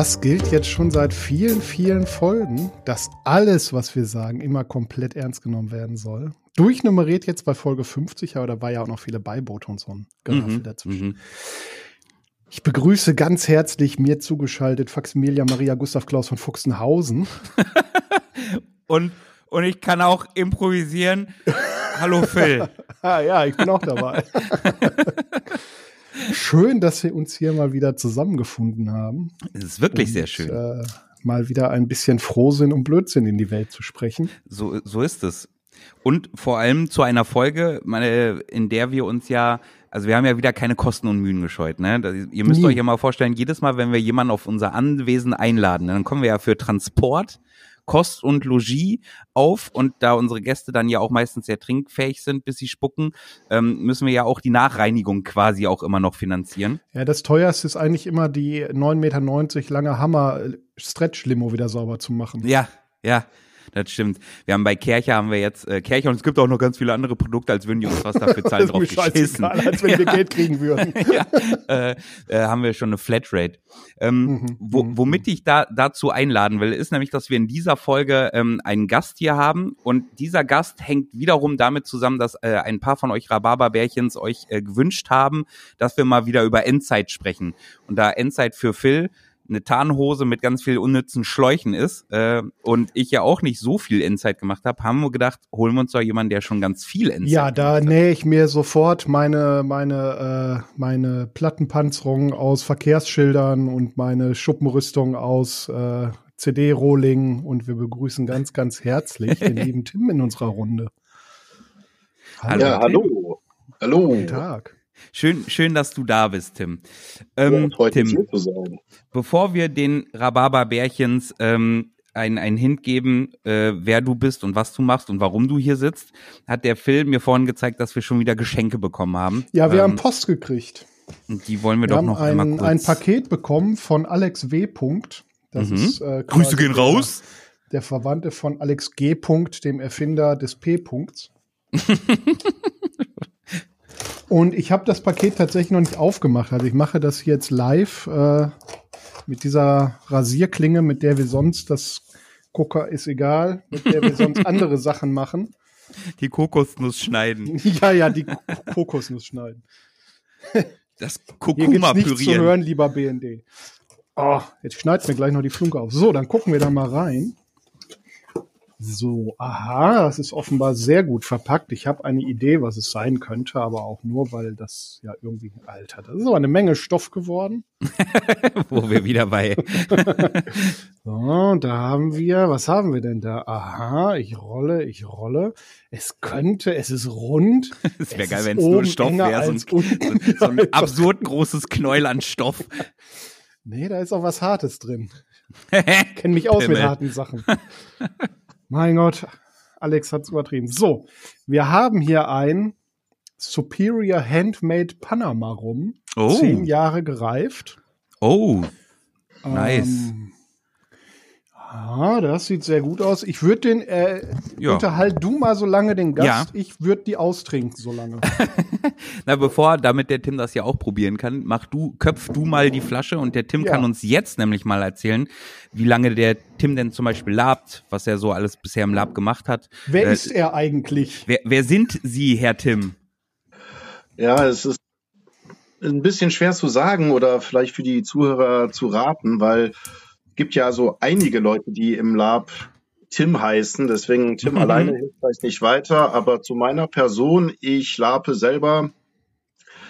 Das gilt jetzt schon seit vielen, vielen Folgen, dass alles, was wir sagen, immer komplett ernst genommen werden soll. Durchnummeriert jetzt bei Folge 50, aber da war ja auch noch viele Beiboote und so ein Geraffel Mhm, dazwischen. mhm. Ich begrüße ganz herzlich mir zugeschaltet Faximilia Maria Gustav Klaus von Fuchsenhausen. Und, und ich kann auch improvisieren. Hallo Phil. Ah ja, ich bin auch dabei. schön, dass wir uns hier mal wieder zusammengefunden haben. Es ist wirklich sehr Und, schön. Äh, mal wieder ein bisschen Frohsinn und Blödsinn in die Welt zu sprechen. So, so ist es. Und vor allem zu einer Folge, meine, in der wir uns ja, also wir haben ja wieder keine Kosten und Mühen gescheut. Ne? Das, ihr müsst Nie. euch ja mal vorstellen, jedes Mal, wenn wir jemanden auf unser Anwesen einladen, dann kommen wir ja für Transport, Kost und Logis auf und da unsere Gäste dann ja auch meistens sehr trinkfähig sind, bis sie spucken, ähm, müssen wir ja auch die Nachreinigung quasi auch immer noch finanzieren. Ja, das teuerste ist eigentlich immer die 9,90 Meter lange Hammer-Stretch-Limo wieder sauber zu machen. Ja, ja, das stimmt. Wir haben bei Kercher haben wir jetzt äh, Kercher und es gibt auch noch ganz viele andere Produkte, als würden die uns was dafür zahlen, Das drauf geschissen. als wenn wir Geld kriegen würden. ja, äh, äh, haben wir schon eine Flatrate. Ähm, Mhm, wo, mhm, womit ich da dazu einladen will, ist nämlich, dass wir in dieser Folge ähm, einen Gast hier haben und dieser Gast hängt wiederum damit zusammen, dass äh, ein paar von euch Rhabarberbärchens euch äh, gewünscht haben, dass wir mal wieder über Endzeit sprechen. Und da Endzeit für Phil eine Tarnhose mit ganz viel unnützen Schläuchen ist äh, und ich ja auch nicht so viel Endzeit gemacht habe, haben wir gedacht, holen wir uns doch jemanden, der schon ganz viel Endzeit Ja, da gemacht hat. nähe ich mir sofort meine, meine, äh, meine Plattenpanzerung aus Verkehrsschildern und meine Schuppenrüstung aus äh, CD-Rohling und wir begrüßen ganz, ganz herzlich den lieben Tim in unserer Runde. Hallo. Ja, hallo. Hallo. Guten Tag. Schön, schön, dass du da bist, Tim. Ja, Ähm, mich, Tim, hier zu sein. bevor wir den Rhabarberbärchens ähm, ein, ein Hint geben, äh, wer du bist und was du machst und warum du hier sitzt, hat der Phil mir vorhin gezeigt, dass wir schon wieder Geschenke bekommen haben. Ja, wir ähm, haben Post gekriegt. und die wollen wir, Wir doch noch einmal ein, kurz. ein Paket bekommen von Alex W. Punkt. Das Mhm. ist äh, Grüße gehen der- raus. Der Verwandte von Alex G. Punkt, dem Erfinder des P-Punkts. Und ich habe das Paket tatsächlich noch nicht aufgemacht. Also ich mache das jetzt live äh, mit dieser Rasierklinge, mit der wir sonst das Gucker ist egal, mit der wir sonst andere Sachen machen. Die Kokosnuss schneiden. Ja, ja, die Kokosnuss schneiden. Das Kurkuma gibt's nichts zu pürieren. hören, lieber BND. Oh, jetzt schneidet mir gleich noch die Flunke auf. So, dann gucken wir da mal rein. So, aha, das ist offenbar sehr gut verpackt. Ich habe eine Idee, was es sein könnte, aber auch nur, weil das ja irgendwie, Alter, das ist aber eine Menge Stoff geworden. Wo wir wieder bei. So, da haben wir, was haben wir denn da? Aha, ich rolle, ich rolle. Es könnte, es ist rund. Es wäre geil, wenn es nur Stoff wäre. So, so, so ein absurd großes Knäuel an Stoff. Nee, da ist auch was Hartes drin. Kenn mich aus mit harten Sachen. Mein Gott, Alex hat's übertrieben. So, wir haben hier ein Superior Handmade Panama Rum. Oh. Zehn Jahre gereift. Oh, Nice. Ähm, ah, das sieht sehr gut aus. Ich würde den, äh, Ja. unterhalt du mal so lange den Gast. Ja. Ich würde die austrinken so lange. Na, bevor, damit der Tim das ja auch probieren kann, mach du, köpf du mal die Flasche und der Tim Ja. kann uns jetzt nämlich mal erzählen, wie lange der Tim denn zum Beispiel labt, was er so alles bisher im Lab gemacht hat. Wer Äh, ist er eigentlich? Wer, wer sind Sie, Herr Tim? Ja, es ist ein bisschen schwer zu sagen oder vielleicht für die Zuhörer zu raten, weil gibt ja so einige Leute, die im Lab Tim heißen. Deswegen Tim Mhm. alleine hilft vielleicht nicht weiter. Aber zu meiner Person, ich lape selber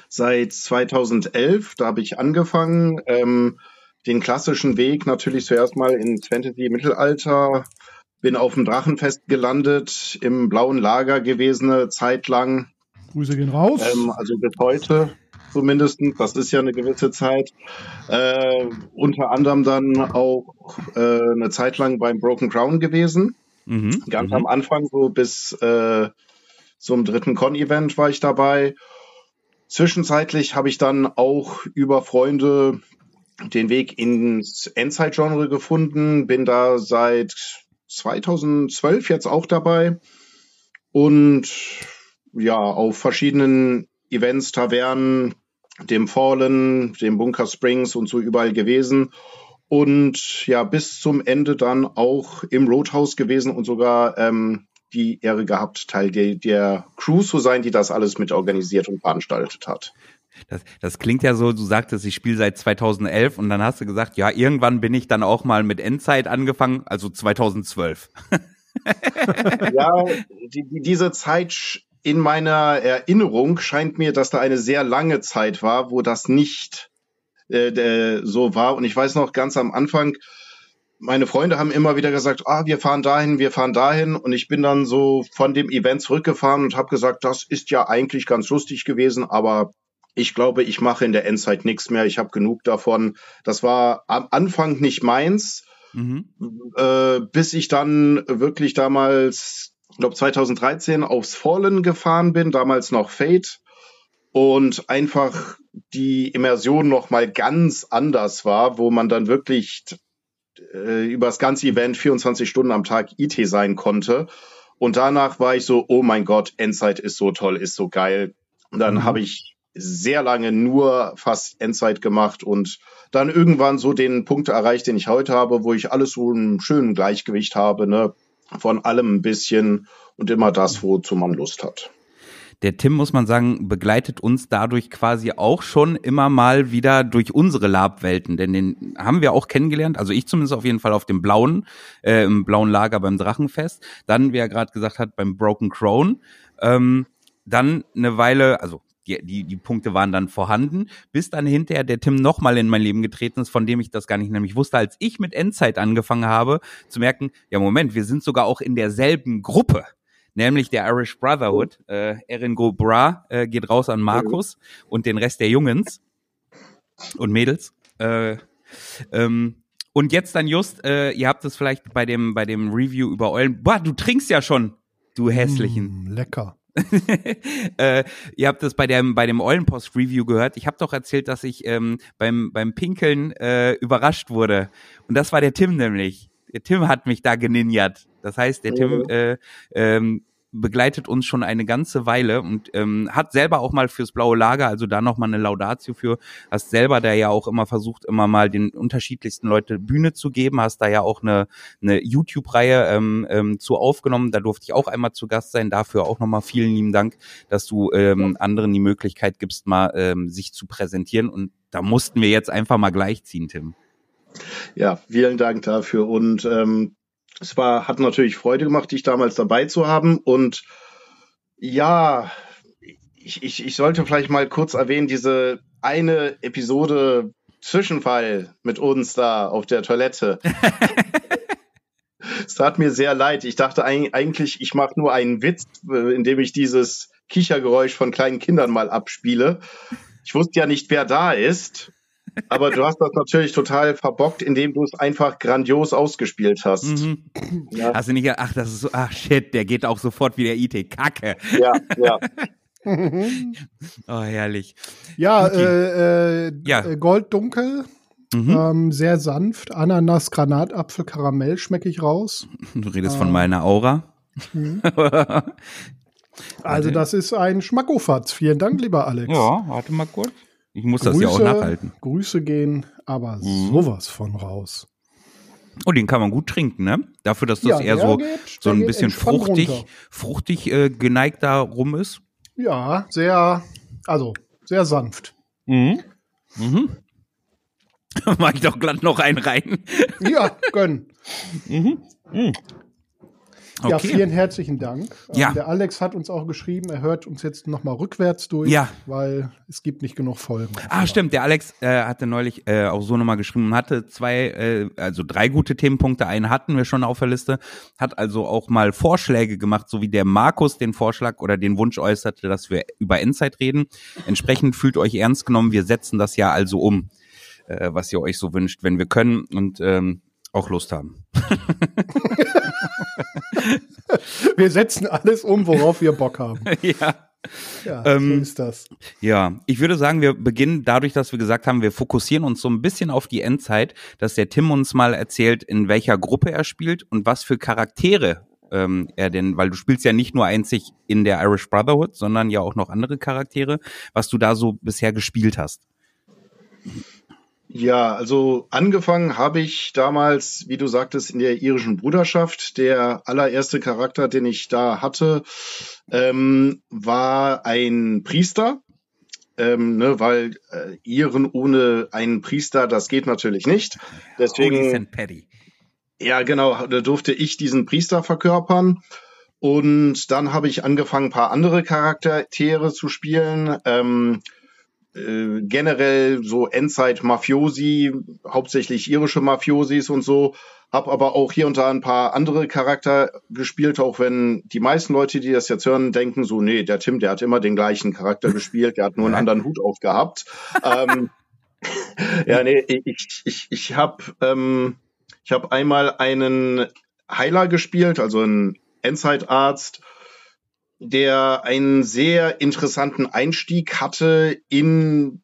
seit 2011. Da habe ich angefangen. Ähm, den klassischen Weg natürlich zuerst mal ins Fantasy-Mittelalter. Bin auf dem Drachenfest gelandet, im blauen Lager gewesen, eine Zeit lang. Grüße gehen raus. Ähm, also bis heute. zumindest. Das ist ja eine gewisse Zeit. Äh, unter anderem dann auch äh, eine Zeit lang beim Broken Crown gewesen. Mhm. Ganz mhm. am Anfang, so bis äh, zum dritten Con-Event war ich dabei. Zwischenzeitlich habe ich dann auch über Freunde den Weg ins Endzeit-Genre gefunden, bin da seit 2012 jetzt auch dabei und ja, auf verschiedenen Events, Tavernen, dem Fallen, dem Bunker Springs und so überall gewesen und ja, bis zum Ende dann auch im Roadhouse gewesen und sogar ähm, die Ehre gehabt, Teil der, der Crew zu sein, die das alles mit organisiert und veranstaltet hat. Das, das klingt ja so, du sagtest, ich spiele seit 2011 und dann hast du gesagt, ja, irgendwann bin ich dann auch mal mit Endzeit angefangen, also 2012. ja, die, die, diese Zeit in meiner Erinnerung scheint mir, dass da eine sehr lange Zeit war, wo das nicht äh, so war. Und ich weiß noch ganz am Anfang, meine Freunde haben immer wieder gesagt, ah, wir fahren dahin, wir fahren dahin. Und ich bin dann so von dem Event zurückgefahren und habe gesagt, das ist ja eigentlich ganz lustig gewesen, aber ich glaube, ich mache in der Endzeit nichts mehr. Ich habe genug davon. Das war am Anfang nicht meins, mhm. äh, bis ich dann wirklich damals, glaube 2013, aufs Fallen gefahren bin, damals noch Fate und einfach die Immersion noch mal ganz anders war, wo man dann wirklich äh, über das ganze Event 24 Stunden am Tag IT sein konnte. Und danach war ich so, oh mein Gott, Endzeit ist so toll, ist so geil. Und dann mhm. habe ich sehr lange nur fast Endzeit gemacht und dann irgendwann so den Punkt erreicht, den ich heute habe, wo ich alles so im schönen Gleichgewicht habe, ne? Von allem ein bisschen und immer das, wozu man Lust hat. Der Tim, muss man sagen, begleitet uns dadurch quasi auch schon immer mal wieder durch unsere Labwelten, denn den haben wir auch kennengelernt, also ich zumindest auf jeden Fall auf dem blauen, äh, im blauen Lager beim Drachenfest, dann, wie er gerade gesagt hat, beim Broken Crown, ähm, dann eine Weile, also die, die, die Punkte waren dann vorhanden, bis dann hinterher der Tim nochmal in mein Leben getreten ist, von dem ich das gar nicht nämlich wusste, als ich mit Endzeit angefangen habe, zu merken, ja Moment, wir sind sogar auch in derselben Gruppe nämlich der Irish Brotherhood. Äh, Erin Go Bra äh, geht raus an Markus und den Rest der Jungens und Mädels. Äh, ähm, und jetzt dann just, äh, ihr habt es vielleicht bei dem bei dem Review über Eulen. Boah, du trinkst ja schon, du hässlichen. Mm, lecker. äh, ihr habt es bei dem bei dem Eulenpost Review gehört. Ich habe doch erzählt, dass ich ähm, beim beim Pinkeln äh, überrascht wurde. Und das war der Tim nämlich. Der Tim hat mich da geninjert. Das heißt, der Tim äh, ähm, begleitet uns schon eine ganze Weile und ähm, hat selber auch mal fürs blaue Lager, also da noch mal eine Laudatio für, hast selber da ja auch immer versucht, immer mal den unterschiedlichsten Leute Bühne zu geben, hast da ja auch eine, eine YouTube-Reihe ähm, ähm, zu aufgenommen, da durfte ich auch einmal zu Gast sein, dafür auch nochmal vielen lieben Dank, dass du ähm, anderen die Möglichkeit gibst, mal ähm, sich zu präsentieren. Und da mussten wir jetzt einfach mal gleichziehen, Tim. Ja, vielen Dank dafür. Und ähm, es war, hat natürlich Freude gemacht, dich damals dabei zu haben. Und ja, ich, ich, ich sollte vielleicht mal kurz erwähnen, diese eine Episode Zwischenfall mit uns da auf der Toilette. es tat mir sehr leid. Ich dachte eigentlich, ich mache nur einen Witz, äh, indem ich dieses Kichergeräusch von kleinen Kindern mal abspiele. Ich wusste ja nicht, wer da ist. Aber du hast das natürlich total verbockt, indem du es einfach grandios ausgespielt hast. Mhm. Ja. Hast du nicht, ach, das ist so, ach shit, der geht auch sofort wie der IT. Kacke. Ja, ja. oh, herrlich. Ja, äh, äh, ja. Äh, Golddunkel. Mhm. Ähm, sehr sanft. Ananas, Granatapfel, Karamell schmecke ich raus. Du redest ähm. von meiner Aura. Mhm. also, das ist ein Schmackofatz. Vielen Dank, lieber Alex. Ja, warte mal kurz. Ich muss Grüße, das ja auch nachhalten. Grüße gehen aber mhm. sowas von raus. Oh, den kann man gut trinken, ne? Dafür, dass das ja, eher so, geht, so ein bisschen fruchtig, runter. fruchtig äh, geneigt da rum ist. Ja, sehr, also sehr sanft. Mhm. Mhm. Mach ich doch glatt noch einen rein. ja, gönn. Mhm. Mhm. Ja, vielen herzlichen Dank. Ja. Ähm, der Alex hat uns auch geschrieben, er hört uns jetzt nochmal rückwärts durch, Ja. weil es gibt nicht genug Folgen. Ah, stimmt. Der Alex äh, hatte neulich äh, auch so nochmal geschrieben und hatte zwei, äh, also drei gute Themenpunkte. Einen hatten wir schon auf der Liste, hat also auch mal Vorschläge gemacht, so wie der Markus den Vorschlag oder den Wunsch äußerte, dass wir über Endzeit reden. Entsprechend fühlt euch ernst genommen. Wir setzen das ja also um, äh, was ihr euch so wünscht, wenn wir können und ähm, auch Lust haben. Wir setzen alles um, worauf wir Bock haben. ja. Ja, Ähm, so ist das. Ja, ich würde sagen, wir beginnen dadurch, dass wir gesagt haben, wir fokussieren uns so ein bisschen auf die Endzeit, dass der Tim uns mal erzählt, in welcher Gruppe er spielt und was für Charaktere ähm, er denn, weil du spielst ja nicht nur einzig in der Irish Brotherhood, sondern ja auch noch andere Charaktere, was du da so bisher gespielt hast. Ja, also angefangen habe ich damals, wie du sagtest, in der irischen Bruderschaft. Der allererste Charakter, den ich da hatte, ähm, war ein Priester. Ähm, ne, weil äh, Iren ohne einen Priester, das geht natürlich nicht. Deswegen, ja genau, da durfte ich diesen Priester verkörpern. Und dann habe ich angefangen, ein paar andere Charaktere zu spielen. Ähm, äh, generell so Endzeit-Mafiosi, hauptsächlich irische Mafiosis und so. Hab aber auch hier und da ein paar andere Charakter gespielt, auch wenn die meisten Leute, die das jetzt hören, denken so, nee, der Tim, der hat immer den gleichen Charakter gespielt, der hat nur einen anderen Hut aufgehabt. ähm, ja, nee, ich, ich, ich habe ähm, ich hab einmal einen Heiler gespielt, also einen Endzeitarzt, der einen sehr interessanten Einstieg hatte in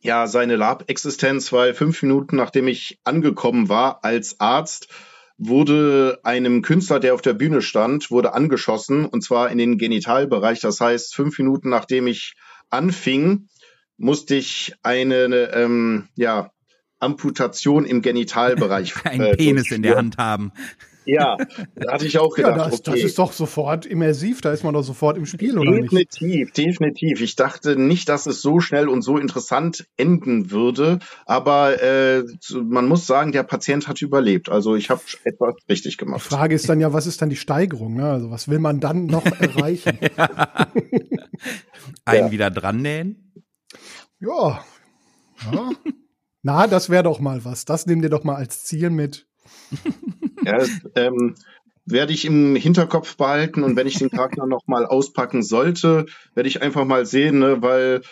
ja seine Lab-Existenz, weil fünf Minuten nachdem ich angekommen war als Arzt, wurde einem Künstler, der auf der Bühne stand, wurde angeschossen und zwar in den Genitalbereich. Das heißt, fünf Minuten nachdem ich anfing, musste ich eine ähm, ja Amputation im Genitalbereich. Ein äh, Penis in der. Hand haben. Ja, da hatte ich auch Ja, gedacht, das, das okay. ist doch sofort immersiv, da ist man doch sofort im Spiel, oder nicht? Definitiv, definitiv. Ich dachte nicht, dass es so schnell und so interessant enden würde, aber äh, man muss sagen, der Patient hat überlebt. Also ich habe etwas richtig Die gemacht. Frage ist dann ja, was ist dann die Steigerung? Ne? Also was will man dann noch erreichen? Einen Ja. wieder dran nähen. ja. ja. Na, das wäre doch mal was. Das nimm dir doch mal als Ziel mit. Ja, das, ähm, werde ich im Hinterkopf behalten und wenn ich den Charakter noch mal auspacken sollte, werde ich einfach mal sehen, ne, weil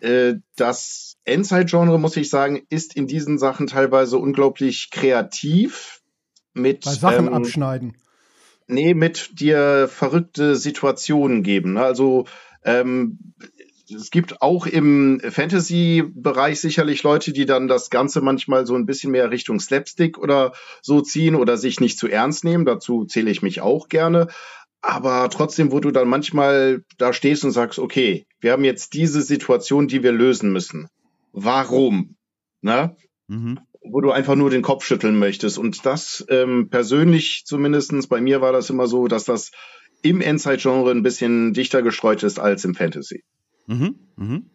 äh, das Endzeit-Genre, muss ich sagen, ist in diesen Sachen teilweise unglaublich kreativ mit Bei Sachen ähm, abschneiden. Nee, mit dir verrückte Situationen geben. ne? Also ähm, es gibt auch im Fantasy-Bereich sicherlich Leute, die dann das Ganze manchmal so ein bisschen mehr Richtung Slapstick oder so ziehen oder sich nicht zu ernst nehmen. Dazu zähle ich mich auch gerne. Aber trotzdem, wo du dann manchmal da stehst und sagst, okay, wir haben jetzt diese Situation, die wir lösen müssen. Warum? Ne? Mhm. wo du einfach nur den Kopf schütteln möchtest. Und das ähm, persönlich zumindestens bei mir war das immer so, dass das im Endzeit-Genre ein bisschen dichter gestreut ist als im Fantasy. Mhm, mhm.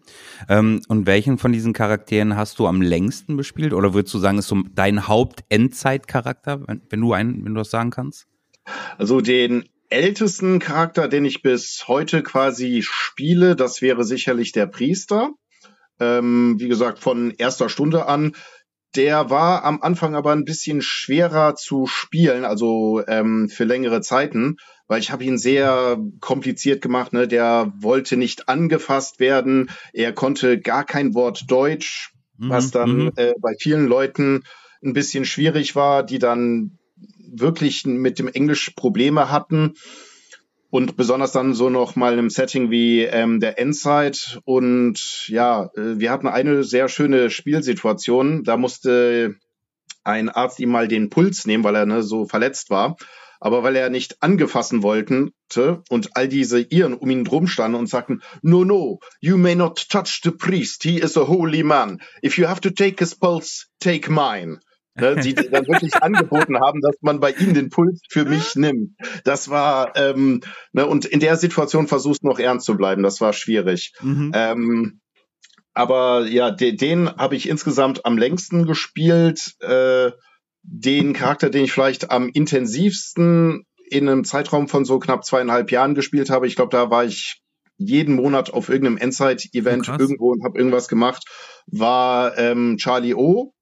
Ähm, und welchen von diesen Charakteren hast du am längsten bespielt? Oder würdest du sagen, ist so dein Haupt-Endzeit-Charakter, wenn, wenn du einen, wenn du das sagen kannst? Also den ältesten Charakter, den ich bis heute quasi spiele, das wäre sicherlich der Priester. Ähm, wie gesagt, von erster Stunde an. Der war am Anfang aber ein bisschen schwerer zu spielen, also ähm, für längere Zeiten, weil ich habe ihn sehr kompliziert gemacht. Ne? Der wollte nicht angefasst werden, er konnte gar kein Wort Deutsch, was dann Mhm. äh, bei vielen Leuten ein bisschen schwierig war, die dann wirklich mit dem Englisch Probleme hatten. Und besonders dann so noch mal im Setting wie ähm, der Endzeit. Und ja, äh, wir hatten eine sehr schöne Spielsituation. Da musste ein Arzt ihm mal den Puls nehmen, weil er ne, so verletzt war. Aber weil er nicht angefassen wollte und all diese Iren um ihn drum standen und sagten, no, no, you may not touch the priest. He is a holy man. If you have to take his pulse, take mine. Ne, die dann wirklich angeboten haben, dass man bei ihm den Puls für mich nimmt. Das war, ähm, ne, und in der Situation versuchst noch ernst zu bleiben. Das war schwierig. Mhm. Ähm, aber ja, de, den habe ich insgesamt am längsten gespielt. Äh, den Charakter, den ich vielleicht am intensivsten in einem Zeitraum von so knapp zweieinhalb Jahren gespielt habe. Ich glaube, da war ich jeden Monat auf irgendeinem Endzeit-Event Oh, irgendwo und habe irgendwas gemacht, war ähm, Charlie O,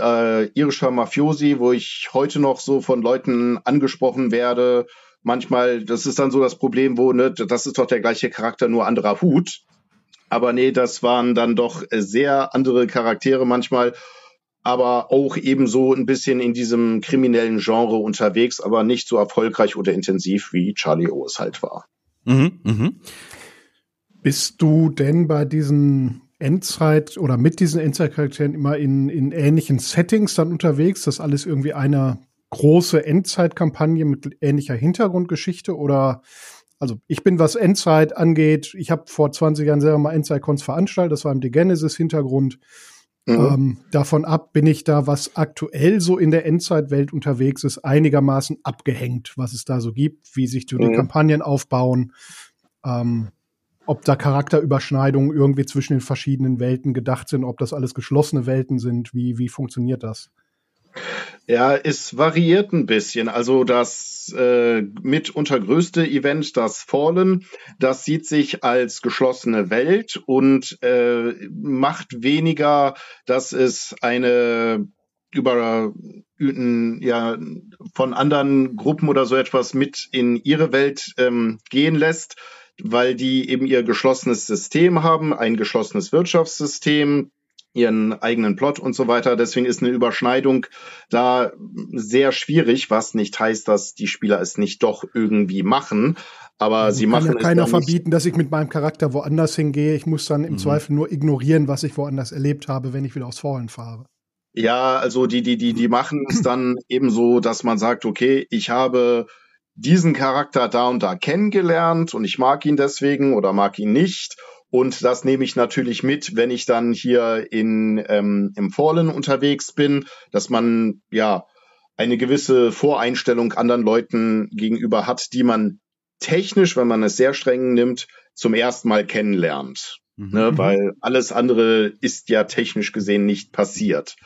äh, irischer Mafiosi, wo ich heute noch so von Leuten angesprochen werde. Manchmal, das ist dann so das Problem, wo, ne, das ist doch der gleiche Charakter, nur anderer Hut. Aber nee, das waren dann doch äh, sehr andere Charaktere manchmal, aber auch ebenso ein bisschen in diesem kriminellen Genre unterwegs, aber nicht so erfolgreich oder intensiv wie Charlie O es halt war. Mhm, mhm. Bist du denn bei diesen Endzeit oder mit diesen Endzeitcharakteren immer in, in ähnlichen Settings dann unterwegs? Das alles irgendwie eine große Endzeitkampagne mit ähnlicher Hintergrundgeschichte oder also ich bin, was Endzeit angeht, ich habe vor 20 Jahren selber mal Endzeit-Cons veranstaltet, das war im Genesis-Hintergrund. Mhm. Ähm, davon ab bin ich da, was aktuell so in der Endzeitwelt unterwegs ist, einigermaßen abgehängt, was es da so gibt, wie sich so die Mhm. Kampagnen aufbauen, ähm, ob da Charakterüberschneidungen irgendwie zwischen den verschiedenen Welten gedacht sind, ob das alles geschlossene Welten sind, wie, wie funktioniert das? Ja, es variiert ein bisschen. Also das äh, mitunter größte Event, das Fallen, das sieht sich als geschlossene Welt und äh, macht weniger, dass es eine über ja von anderen Gruppen oder so etwas mit in ihre Welt ähm, gehen lässt, weil die eben ihr geschlossenes System haben, ein geschlossenes Wirtschaftssystem, ihren eigenen Plot und so weiter. Deswegen ist eine Überschneidung da sehr schwierig, was nicht heißt, dass die Spieler es nicht doch irgendwie machen. Aber sie Kann machen ja es keiner verbieten, dass ich mit meinem Charakter woanders hingehe. Ich muss dann im Mhm. Zweifel nur ignorieren, was ich woanders erlebt habe, wenn ich wieder aufs Fallen fahre. Ja, also die, die, die, die machen es dann eben so, dass man sagt, okay, ich habe diesen Charakter da und da kennengelernt und ich mag ihn deswegen oder mag ihn nicht. Und das nehme ich natürlich mit, wenn ich dann hier in, ähm, im Fallen unterwegs bin, dass man ja eine gewisse Voreinstellung anderen Leuten gegenüber hat, die man technisch, wenn man es sehr streng nimmt, zum ersten Mal kennenlernt. Mhm. Ne. Weil alles andere ist ja technisch gesehen nicht passiert.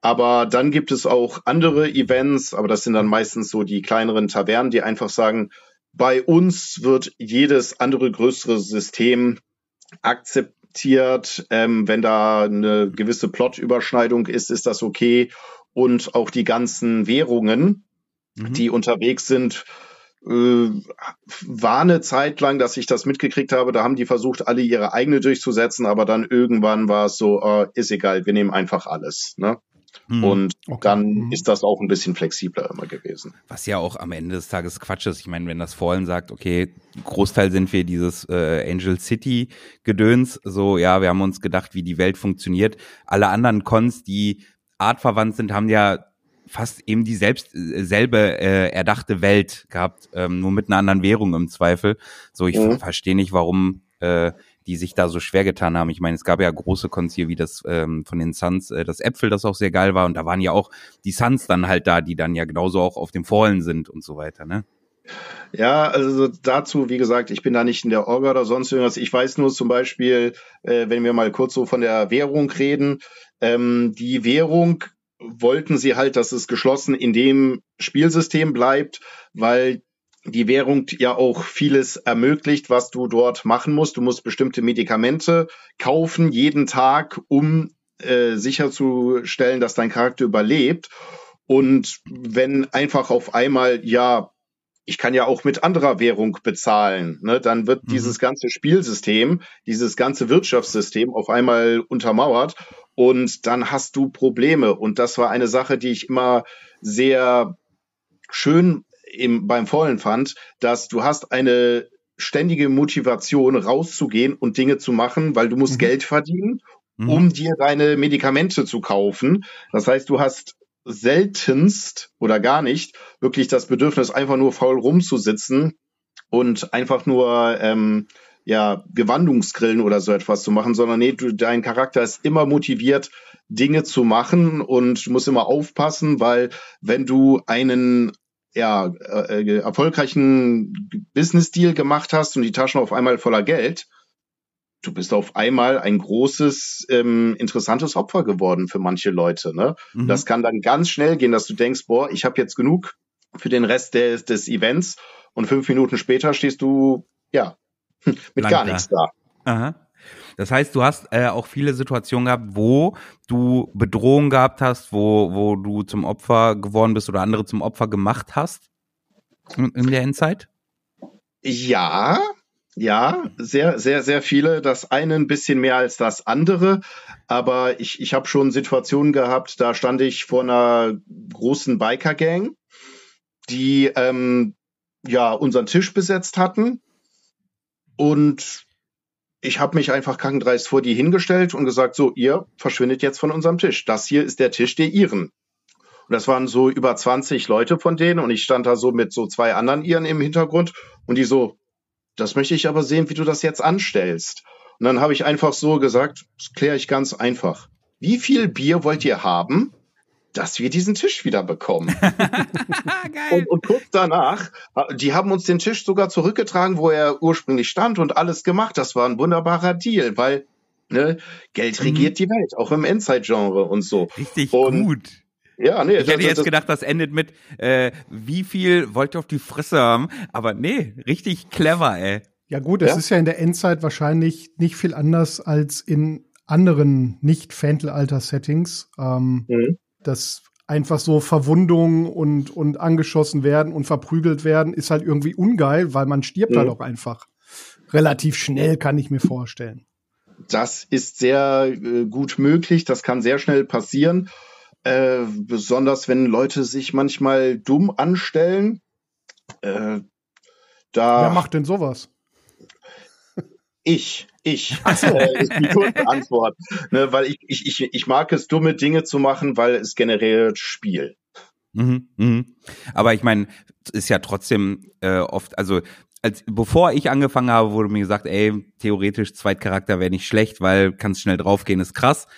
Aber dann gibt es auch andere Events, aber das sind dann meistens so die kleineren Tavernen, die einfach sagen, bei uns wird jedes andere größere System akzeptiert. Ähm, wenn da eine gewisse Plotüberschneidung ist, ist das okay. Und auch die ganzen Währungen, Mhm. die unterwegs sind, äh, war eine Zeit lang, dass ich das mitgekriegt habe. Da haben die versucht, alle ihre eigene durchzusetzen, aber dann irgendwann war es so, äh, ist egal, wir nehmen einfach alles. Ne? Mhm. Und Okay. dann Mhm. ist das auch ein bisschen flexibler immer gewesen. Was ja auch am Ende des Tages Quatsch ist. Ich meine, wenn das Fallen sagt, okay, Großteil sind wir dieses äh, Angel City Gedöns, so ja, wir haben uns gedacht, wie die Welt funktioniert. Alle anderen Cons, die artverwandt sind, haben ja fast eben die selbst äh, selbe äh, erdachte Welt gehabt, ähm, nur mit einer anderen Währung im Zweifel. So, ich Mhm. ver verstehe nicht, warum äh, die sich da so schwer getan haben. Ich meine, es gab ja große Cons wie das ähm, von den Suns, äh, das Äpfel, das auch sehr geil war. Und da waren ja auch die Suns dann halt da, die dann ja genauso auch auf dem Fallen sind und so weiter, ne? Ja, also dazu, wie gesagt, ich bin da nicht in der Orga oder sonst irgendwas. Ich weiß nur zum Beispiel, äh, wenn wir mal kurz so von der Währung reden, ähm, die Währung wollten sie halt, dass es geschlossen in dem Spielsystem bleibt, weil die Währung ja auch vieles ermöglicht, was du dort machen musst. Du musst bestimmte Medikamente kaufen jeden Tag, um äh, sicherzustellen, dass dein Charakter überlebt. Und wenn einfach auf einmal, ja, ich kann ja auch mit anderer Währung bezahlen, ne, dann wird Mhm. dieses ganze Spielsystem, dieses ganze Wirtschaftssystem auf einmal untermauert und dann hast du Probleme. Und das war eine Sache, die ich immer sehr schön im, beim Fallen fand, dass du hast eine ständige Motivation rauszugehen und Dinge zu machen, weil du musst Mhm. Geld verdienen, Mhm. um dir deine Medikamente zu kaufen. Das heißt, du hast seltenst oder gar nicht wirklich das Bedürfnis, einfach nur faul rumzusitzen und einfach nur ähm, ja Gewandungsgrillen oder so etwas zu machen, sondern nee, du, dein Charakter ist immer motiviert, Dinge zu machen und du musst immer aufpassen, weil wenn du einen ja, äh, äh, erfolgreichen Business-Deal gemacht hast und die Taschen auf einmal voller Geld, du bist auf einmal ein großes, ähm, interessantes Opfer geworden für manche Leute. Ne? Mhm. Das kann dann ganz schnell gehen, dass du denkst, boah, ich habe jetzt genug für den Rest des, des Events und fünf Minuten später stehst du, ja, mit Blank gar da. nichts da. Aha. Das heißt, du hast äh, auch viele Situationen gehabt, wo du Bedrohung gehabt hast, wo, wo du zum Opfer geworden bist oder andere zum Opfer gemacht hast in, in der Endzeit? Ja, ja, sehr, sehr, sehr viele. Das eine ein bisschen mehr als das andere. Aber ich, ich habe schon Situationen gehabt, da stand ich vor einer großen Biker-Gang, die ähm, ja unseren Tisch besetzt hatten. Und ich habe mich einfach kackendreist vor die hingestellt und gesagt, so, ihr verschwindet jetzt von unserem Tisch. Das hier ist der Tisch der Iren. Und das waren so über 20 Leute von denen und ich stand da so mit so zwei anderen Iren im Hintergrund und die so, das möchte ich aber sehen, wie du das jetzt anstellst. Und dann habe ich einfach so gesagt, das kläre ich ganz einfach. Wie viel Bier wollt ihr haben, dass wir diesen Tisch wieder bekommen? Und, und kurz danach, die haben uns den Tisch sogar zurückgetragen, wo er ursprünglich stand und alles gemacht. Das war ein wunderbarer Deal, weil ne, Geld Mhm. regiert die Welt, auch im Endzeit-Genre und so. Richtig Und- gut. Ja, nee, Ich hätte das- jetzt das- gedacht, das endet mit, äh, wie viel wollt ihr auf die Fresse haben? Aber nee, richtig clever, ey. Ja gut, es Ja? ist ja in der Endzeit wahrscheinlich nicht viel anders als in anderen nicht-Fantel-Alter-Settings. Ähm, Mhm. Dass einfach so Verwundungen und, und angeschossen werden und verprügelt werden, ist halt irgendwie ungeil, weil man stirbt Mhm. halt auch einfach. Relativ schnell, kann ich mir vorstellen. Das ist sehr äh, gut möglich. Das kann sehr schnell passieren. Äh, besonders wenn Leute sich manchmal dumm anstellen. Äh, da Wer macht denn sowas? Ich, ich, äh, ist die kurze Antwort. Ne, weil ich, ich, ich, ich mag es, dumme Dinge zu machen, weil es generiert Spiel. Mhm, mhm. Aber ich meine, ist ja trotzdem äh, oft, also als bevor ich angefangen habe, wurde mir gesagt, ey, theoretisch Zweitcharakter wäre nicht schlecht, weil kannst schnell draufgehen, ist krass.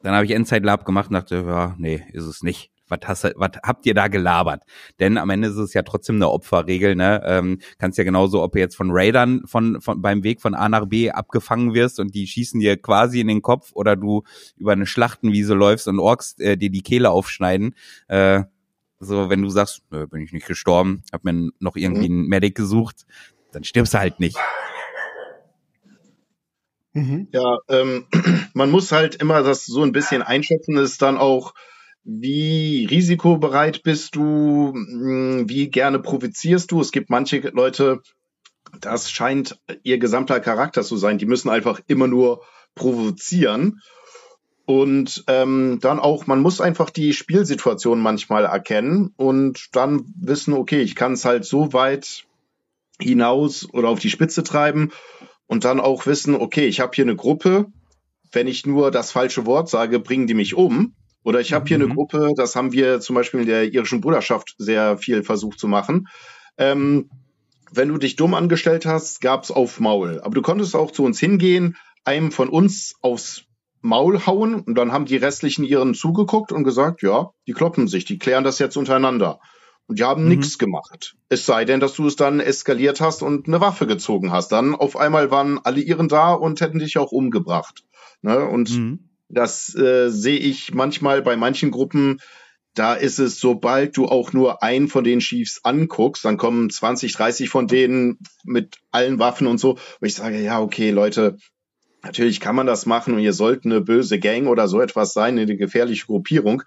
Dann habe ich Endzeit Lab gemacht und dachte, ja, nee, ist es nicht. Was, hast, du- was habt ihr da gelabert? Denn am Ende ist es ja trotzdem eine Opferregel, ne? Ähm, kannst ja genauso, ob du jetzt von Raidern von, von beim Weg von A nach B abgefangen wirst und die schießen dir quasi in den Kopf oder du über eine Schlachtenwiese läufst und Orks äh, dir die Kehle aufschneiden. Äh, so, wenn du sagst, nö, bin ich nicht gestorben, hab mir noch irgendwie einen Medic gesucht, dann stirbst du halt nicht. Mhm. Ja, ähm, man muss halt immer das so ein bisschen einschätzen, ist dann auch, wie risikobereit bist du, mh, wie gerne provozierst du. Es gibt manche Leute, das scheint ihr gesamter Charakter zu sein. Die müssen einfach immer nur provozieren. Und ähm, dann auch, man muss einfach die Spielsituation manchmal erkennen und dann wissen, okay, ich kann es halt so weit hinaus oder auf die Spitze treiben und dann auch wissen, okay, ich habe hier eine Gruppe, wenn ich nur das falsche Wort sage, bringen die mich um. Oder ich habe hier Mhm. eine Gruppe, das haben wir zum Beispiel in der irischen Bruderschaft sehr viel versucht zu machen. Ähm, wenn du dich dumm angestellt hast, gab's auf Maul. Aber du konntest auch zu uns hingehen, einem von uns aufs Maul hauen und dann haben die restlichen ihren zugeguckt und gesagt, ja, die kloppen sich, die klären das jetzt untereinander. Und die haben Mhm. nichts gemacht. Es sei denn, dass du es dann eskaliert hast und eine Waffe gezogen hast. Dann auf einmal waren alle ihren da und hätten dich auch umgebracht. Ne? Und Mhm. Das äh, sehe ich manchmal bei manchen Gruppen. Da ist es, sobald du auch nur einen von den Chiefs anguckst, dann kommen 20, 30 von denen mit allen Waffen und so. Und ich sage, ja, okay, Leute, natürlich kann man das machen und ihr sollt eine böse Gang oder so etwas sein, eine gefährliche Gruppierung.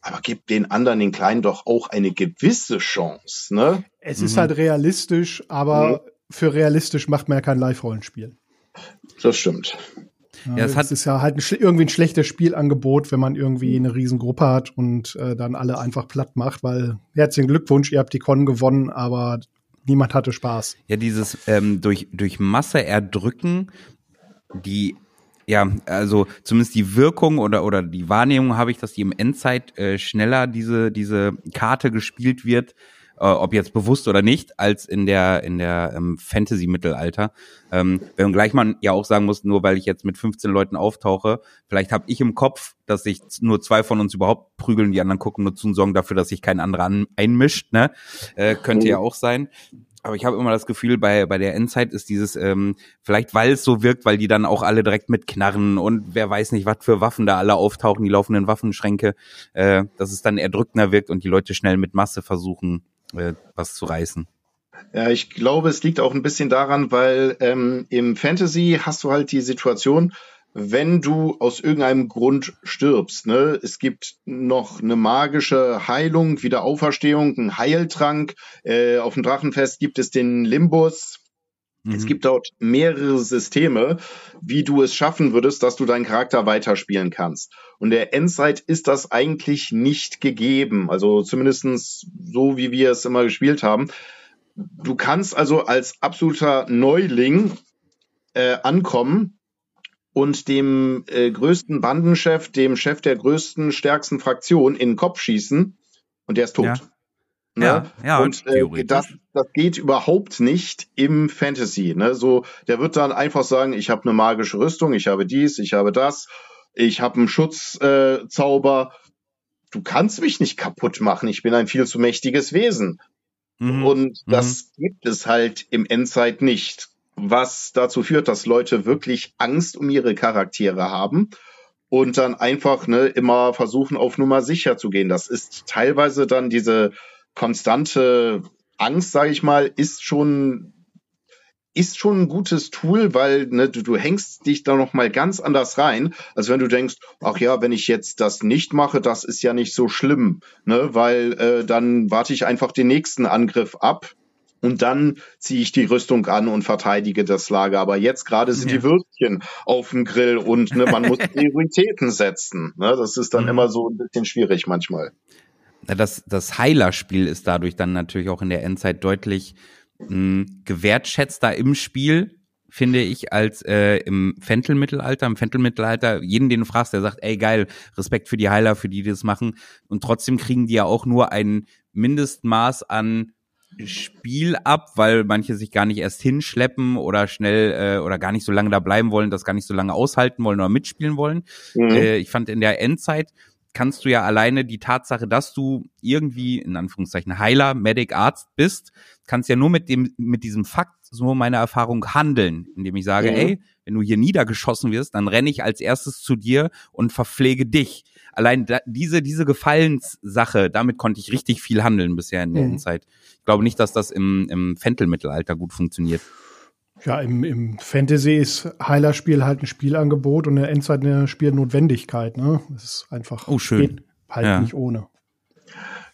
Aber gebt den anderen, den Kleinen, doch auch eine gewisse Chance, ne? Es ist Mhm. halt realistisch, aber für realistisch macht man ja kein Live-Rollenspiel. Das stimmt. Ja, Ja, es hat- ist ja halt ein, irgendwie ein schlechtes Spielangebot, wenn man irgendwie eine Riesengruppe hat und äh, dann alle einfach platt macht, weil herzlichen Glückwunsch, ihr habt die Con gewonnen, aber niemand hatte Spaß. Ja, dieses ähm, durch, durch Masse erdrücken, die, ja, also zumindest die Wirkung oder, oder die Wahrnehmung habe ich, dass die im Endzeit äh, schneller diese, diese Karte gespielt wird, äh, ob jetzt bewusst oder nicht, als in der, in der ähm, Fantasy-Mittelalter. Ähm, wenn gleich man ja auch sagen muss, nur weil ich jetzt mit 15 Leuten auftauche, vielleicht habe ich im Kopf, dass sich nur zwei von uns überhaupt prügeln, die anderen gucken nur zu und sorgen dafür, dass sich kein anderer an, einmischt, ne? Äh, könnte ja auch sein. Aber ich habe immer das Gefühl, bei, bei der Endzeit ist dieses, ähm, vielleicht weil es so wirkt, weil die dann auch alle direkt mit Knarren und wer weiß nicht, was für Waffen da alle auftauchen, die laufenden Waffenschränke, äh, dass es dann erdrückender wirkt und die Leute schnell mit Masse versuchen äh, was zu reißen. Ja, ich glaube, es liegt auch ein bisschen daran, weil ähm, im Fantasy hast du halt die Situation, wenn du aus irgendeinem Grund stirbst, ne, es gibt noch eine magische Heilung, Wiederauferstehung, einen Heiltrank. Äh, auf dem Drachenfest gibt es den Limbus. Mhm. Es gibt dort mehrere Systeme, wie du es schaffen würdest, dass du deinen Charakter weiterspielen kannst. Und der Endzeit ist das eigentlich nicht gegeben. Also zumindestens so, wie wir es immer gespielt haben. Du kannst also als absoluter Neuling äh, ankommen und dem äh, größten Bandenchef, dem Chef der größten, stärksten Fraktion in den Kopf schießen und der ist tot. Ja. Ne? Ja, ja, und äh, das, das geht überhaupt nicht im Fantasy. Ne? So, der wird dann einfach sagen, ich habe eine magische Rüstung, ich habe dies, ich habe das, ich habe einen Schutzzauber. Äh, du kannst mich nicht kaputt machen, ich bin ein viel zu mächtiges Wesen. Mhm. Und das mhm. gibt es halt im Endzeit nicht was dazu führt, dass Leute wirklich Angst um ihre Charaktere haben und dann einfach ne, immer versuchen, auf Nummer sicher zu gehen. Das ist teilweise dann diese konstante Angst, sage ich mal, ist schon ist schon ein gutes Tool, weil ne, du, du hängst dich da noch mal ganz anders rein, als wenn du denkst, ach ja, wenn ich jetzt das nicht mache, das ist ja nicht so schlimm, ne, weil äh, dann warte ich einfach den nächsten Angriff ab und dann ziehe ich die Rüstung an und verteidige das Lager. Aber jetzt gerade sind ja. die Würstchen auf dem Grill und ne, man muss Prioritäten setzen. Ne? Das ist dann mhm. immer so ein bisschen schwierig manchmal. Das, das Heilerspiel ist dadurch dann natürlich auch in der Endzeit deutlich mh, hm, gewertschätzter im Spiel, finde ich, als äh, im Fentel-Mittelalter. Im Fentel-Mittelalter, jeden, den du fragst, der sagt, ey geil, Respekt für die Heiler, für die, die das machen. Und trotzdem kriegen die ja auch nur ein Mindestmaß an Spiel ab, weil manche sich gar nicht erst hinschleppen oder schnell äh, oder gar nicht so lange da bleiben wollen, das gar nicht so lange aushalten wollen oder mitspielen wollen. Mhm. Äh, ich fand in der Endzeit kannst du ja alleine die Tatsache, dass du irgendwie in Anführungszeichen Heiler, Medic, Arzt bist, kannst ja nur mit dem mit diesem Fakt, so meine Erfahrung handeln, indem ich sage, mhm. ey, wenn du hier niedergeschossen wirst, dann renne ich als erstes zu dir und verpflege dich allein da, diese, diese Gefallenssache, damit konnte ich richtig viel handeln bisher in der mhm. Zeit. Ich glaube nicht, dass das im, im Fentel-Mittelalter gut funktioniert. Ja, im, im Fantasy ist Heilerspiel halt ein Spielangebot und in der Endzeit eine Spielnotwendigkeit. Ne? Das ist einfach oh, schön. halt ja. nicht ohne.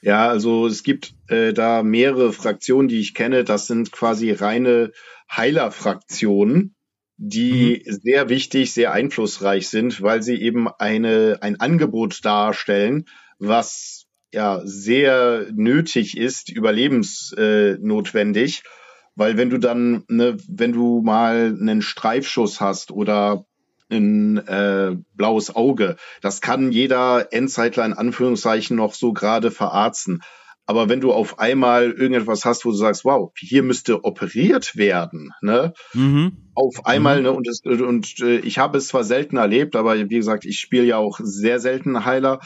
Ja, also es gibt äh, da mehrere Fraktionen, die ich kenne. Das sind quasi reine Heilerfraktionen die mhm. sehr wichtig, sehr einflussreich sind, weil sie eben eine, ein Angebot darstellen, was ja sehr nötig ist, überlebensnotwendig. Äh, weil wenn du dann, ne, wenn du mal einen Streifschuss hast oder ein äh, blaues Auge, das kann jeder Endzeitler in Anführungszeichen noch so gerade verarzen. Aber wenn du auf einmal irgendetwas hast, wo du sagst, wow, hier müsste operiert werden, ne? Mhm. Auf einmal, mhm. ne? Und, das, und äh, ich habe es zwar selten erlebt, aber wie gesagt, ich spiele ja auch sehr selten Heiler.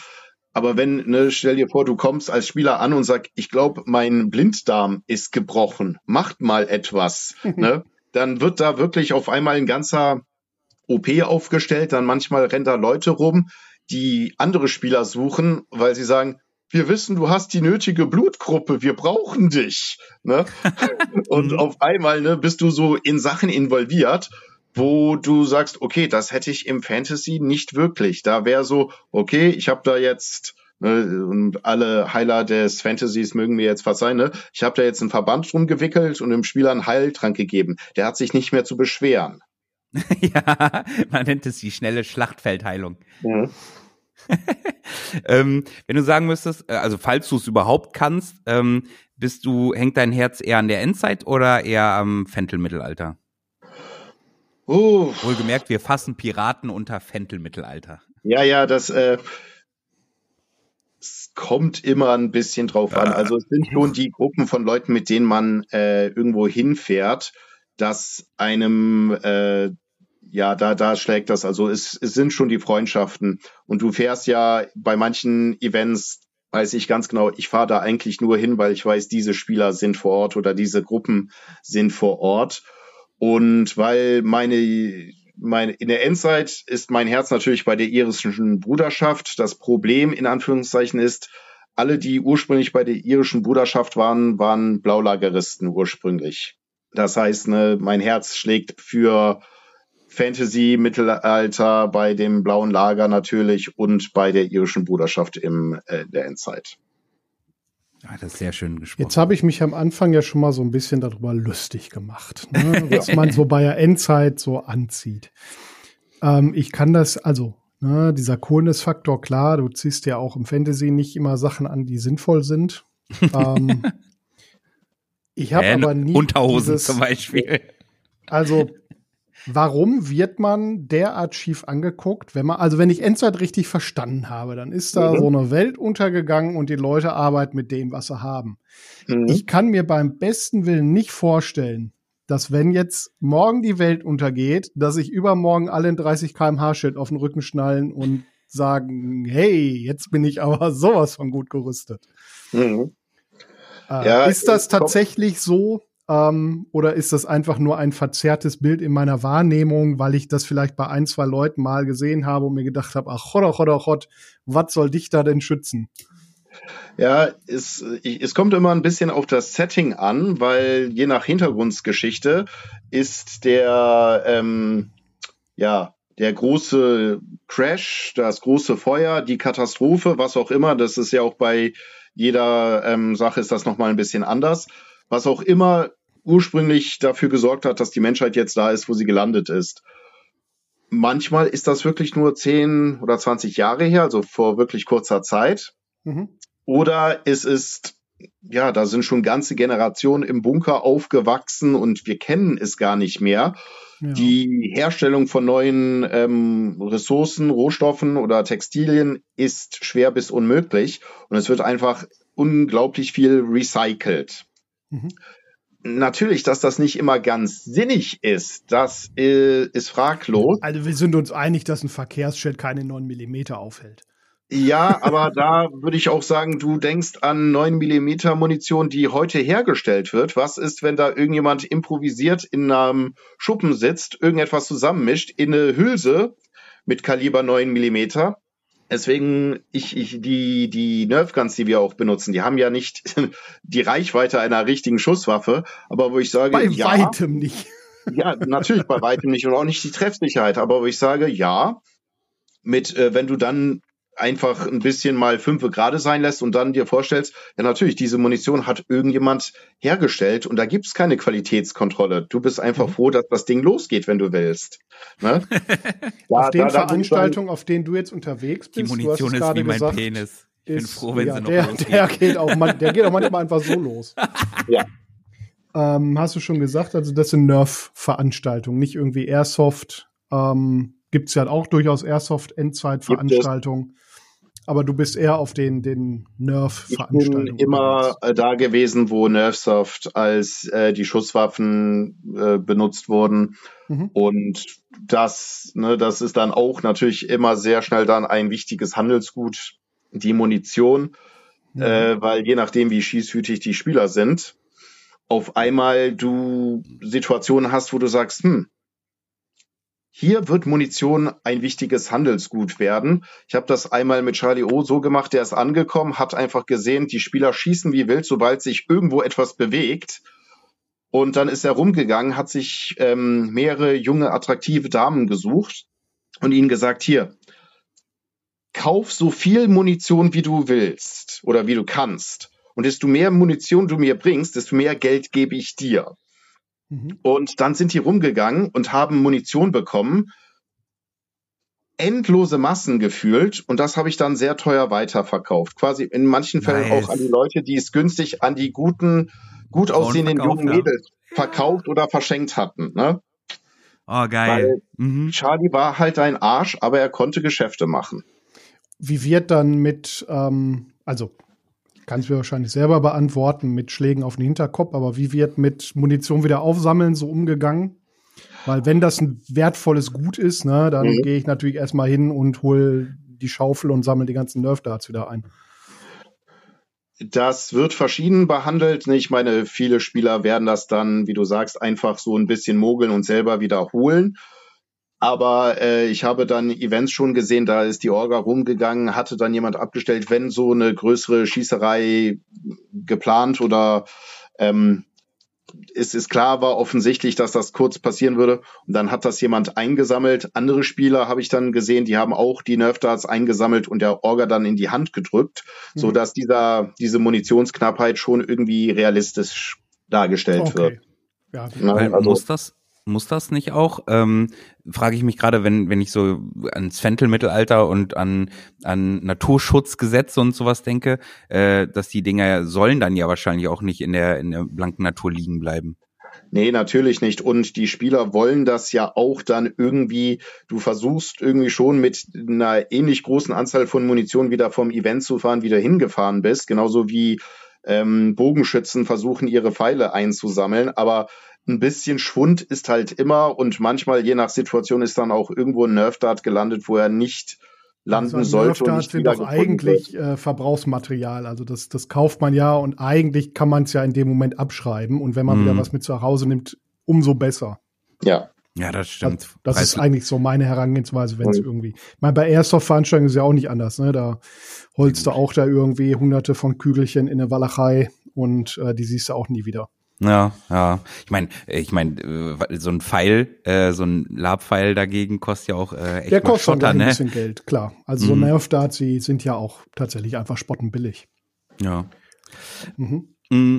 Aber wenn, ne, stell dir vor, du kommst als Spieler an und sag, ich glaube, mein Blinddarm ist gebrochen, macht mal etwas, ne? Dann wird da wirklich auf einmal ein ganzer OP aufgestellt, dann manchmal rennt da Leute rum, die andere Spieler suchen, weil sie sagen, wir wissen, du hast die nötige Blutgruppe, wir brauchen dich. Ne? und mhm. auf einmal ne, bist du so in Sachen involviert, wo du sagst, okay, das hätte ich im Fantasy nicht wirklich. Da wäre so, okay, ich habe da jetzt ne, und alle Heiler des Fantasies mögen mir jetzt verzeihen, ne? Ich habe da jetzt einen Verband drum gewickelt und dem Spieler einen Heiltrank gegeben. Der hat sich nicht mehr zu beschweren. ja, man nennt es die schnelle Schlachtfeldheilung. Mhm. ähm, wenn du sagen müsstest, äh, also falls du es überhaupt kannst, ähm, bist du, hängt dein Herz eher an der Endzeit oder eher am Fentel-Mittelalter? Uh. Wohlgemerkt, wir fassen Piraten unter Fentel-Mittelalter. Ja, ja, das äh, kommt immer ein bisschen drauf an. Also es sind schon die Gruppen von Leuten, mit denen man äh, irgendwo hinfährt, dass einem äh, ja, da, da schlägt das. Also es, es sind schon die Freundschaften. Und du fährst ja bei manchen Events, weiß ich ganz genau, ich fahre da eigentlich nur hin, weil ich weiß, diese Spieler sind vor Ort oder diese Gruppen sind vor Ort. Und weil meine, meine, in der Endzeit ist mein Herz natürlich bei der irischen Bruderschaft. Das Problem in Anführungszeichen ist, alle, die ursprünglich bei der irischen Bruderschaft waren, waren Blaulageristen ursprünglich. Das heißt, ne, mein Herz schlägt für Fantasy, Mittelalter, bei dem blauen Lager natürlich und bei der irischen Bruderschaft im äh, der Endzeit. Ja, das ist sehr schön gesprochen. Jetzt habe ich mich am Anfang ja schon mal so ein bisschen darüber lustig gemacht, ne, was man so bei der Endzeit so anzieht. Ähm, ich kann das, also ne, dieser Coolness-Faktor, klar, du ziehst ja auch im Fantasy nicht immer Sachen an, die sinnvoll sind. ähm, ich habe aber nie Unterhosen dieses, zum Beispiel. Also warum wird man derart schief angeguckt, wenn man, also wenn ich Endzeit richtig verstanden habe, dann ist da mhm. so eine Welt untergegangen und die Leute arbeiten mit dem, was sie haben. Mhm. Ich kann mir beim besten Willen nicht vorstellen, dass wenn jetzt morgen die Welt untergeht, dass sich übermorgen alle ein 30 kmh Schild auf den Rücken schnallen und sagen, hey, jetzt bin ich aber sowas von gut gerüstet. Mhm. Äh, ja, ist das tatsächlich so? Ähm, oder ist das einfach nur ein verzerrtes Bild in meiner Wahrnehmung, weil ich das vielleicht bei ein, zwei Leuten mal gesehen habe und mir gedacht habe, ach, chodder, chodder, chod, was soll dich da denn schützen? Ja, es, es kommt immer ein bisschen auf das Setting an, weil je nach Hintergrundgeschichte ist der, ähm, ja, der große Crash, das große Feuer, die Katastrophe, was auch immer, das ist ja auch bei jeder ähm, Sache ist das nochmal ein bisschen anders. Was auch immer ursprünglich dafür gesorgt hat, dass die Menschheit jetzt da ist, wo sie gelandet ist. Manchmal ist das wirklich nur 10 oder 20 Jahre her, also vor wirklich kurzer Zeit. Mhm. Oder es ist, ja, da sind schon ganze Generationen im Bunker aufgewachsen und wir kennen es gar nicht mehr. Ja. Die Herstellung von neuen ähm, Ressourcen, Rohstoffen oder Textilien ist schwer bis unmöglich und es wird einfach unglaublich viel recycelt. Mhm. Natürlich, dass das nicht immer ganz sinnig ist, das äh, ist fraglos. Also wir sind uns einig, dass ein Verkehrsschild keine 9 mm aufhält. Ja, aber da würde ich auch sagen, du denkst an 9 mm Munition, die heute hergestellt wird. Was ist, wenn da irgendjemand improvisiert in einem Schuppen sitzt, irgendetwas zusammenmischt, in eine Hülse mit Kaliber 9 mm Deswegen, ich, ich, die, die Nerfguns, die wir auch benutzen, die haben ja nicht die Reichweite einer richtigen Schusswaffe, aber wo ich sage, bei ja, weitem nicht. Ja, natürlich bei weitem nicht und auch nicht die Treffsicherheit, aber wo ich sage, ja, mit, äh, wenn du dann einfach ein bisschen mal fünfe gerade sein lässt und dann dir vorstellst, ja natürlich, diese Munition hat irgendjemand hergestellt und da gibt's keine Qualitätskontrolle. Du bist einfach mhm. froh, dass das Ding losgeht, wenn du willst. Ne? da, auf den da, Veranstaltungen, auf denen du jetzt unterwegs bist, die Munition ist wie mein gesagt, Penis. Ich bin froh, wenn ja, sie noch der, losgeht. Der geht, auch man, der geht auch manchmal einfach so los. Ja. Ähm, hast du schon gesagt, also das sind Nerf-Veranstaltungen, nicht irgendwie Airsoft. Ähm, Gibt es ja auch durchaus Airsoft-Endzeit-Veranstaltungen. Aber du bist eher auf den, den Nerf-Veranstaltungen. Ich bin immer äh, da gewesen, wo Nerfsoft als äh, die Schusswaffen äh, benutzt wurden. Mhm. Und das, ne, das ist dann auch natürlich immer sehr schnell dann ein wichtiges Handelsgut, die Munition. Mhm. Äh, weil je nachdem, wie schießhütig die Spieler sind, auf einmal du Situationen hast, wo du sagst, hm, hier wird Munition ein wichtiges Handelsgut werden. Ich habe das einmal mit Charlie O so gemacht, der ist angekommen, hat einfach gesehen, die Spieler schießen wie wild, sobald sich irgendwo etwas bewegt. Und dann ist er rumgegangen, hat sich ähm, mehrere junge, attraktive Damen gesucht und ihnen gesagt, hier, kauf so viel Munition, wie du willst oder wie du kannst. Und desto mehr Munition du mir bringst, desto mehr Geld gebe ich dir. Mhm. Und dann sind die rumgegangen und haben Munition bekommen, endlose Massen gefühlt und das habe ich dann sehr teuer weiterverkauft. Quasi in manchen Fällen nice. auch an die Leute, die es günstig an die guten, gut aussehenden jungen Mädels verkauft oder verschenkt hatten. Ne? Oh, geil. Mhm. Charlie war halt ein Arsch, aber er konnte Geschäfte machen. Wie wird dann mit, ähm, also kannst du wahrscheinlich selber beantworten mit Schlägen auf den Hinterkopf, aber wie wird mit Munition wieder aufsammeln so umgegangen? Weil wenn das ein wertvolles Gut ist, ne, dann mhm. gehe ich natürlich erstmal hin und hole die Schaufel und sammle die ganzen Nerf Darts wieder ein. Das wird verschieden behandelt. Ich meine, viele Spieler werden das dann, wie du sagst, einfach so ein bisschen mogeln und selber wiederholen. Aber äh, ich habe dann Events schon gesehen, da ist die Orga rumgegangen, hatte dann jemand abgestellt, wenn so eine größere Schießerei geplant oder ähm, es ist klar, war offensichtlich, dass das kurz passieren würde. Und dann hat das jemand eingesammelt. Andere Spieler habe ich dann gesehen, die haben auch die Nerf Darts eingesammelt und der Orga dann in die Hand gedrückt, mhm. so dass dieser, diese Munitionsknappheit schon irgendwie realistisch dargestellt okay. wird. Ja, Na, also, muss das, muss das nicht auch? Ähm, Frage ich mich gerade, wenn, wenn ich so ans Fentel-Mittelalter und an, an Naturschutzgesetze und sowas denke, äh, dass die Dinger sollen dann ja wahrscheinlich auch nicht in der, in der blanken Natur liegen bleiben. Nee, natürlich nicht. Und die Spieler wollen das ja auch dann irgendwie, du versuchst irgendwie schon mit einer ähnlich großen Anzahl von Munition wieder vom Event zu fahren, wieder hingefahren bist. Genauso wie ähm, Bogenschützen versuchen, ihre Pfeile einzusammeln. Aber ein bisschen Schwund ist halt immer und manchmal, je nach Situation, ist dann auch irgendwo ein Nerf-Dart gelandet, wo er nicht landen also sollte. Nerf-Darts sind doch eigentlich äh, Verbrauchsmaterial. Also das, das kauft man ja und eigentlich kann man es ja in dem Moment abschreiben. Und wenn man mhm. wieder was mit zu Hause nimmt, umso besser. Ja. Ja, das stimmt. Das, das ist eigentlich so meine Herangehensweise, wenn es irgendwie. Ich meine, bei Airsoft-Veranstaltungen ist ja auch nicht anders, ne? Da holst du auch da irgendwie hunderte von Kügelchen in eine Walachei und äh, die siehst du auch nie wieder. Ja, ja. Ich meine, ich meine, äh, so ein Pfeil, äh, so ein Labpfeil dagegen kostet ja auch äh, echt Der kostet Schotter, ne? ein bisschen Geld, klar. Also so mhm. Nerf-Darts, die sind ja auch tatsächlich einfach spottenbillig. Ja. Mhm. Mm,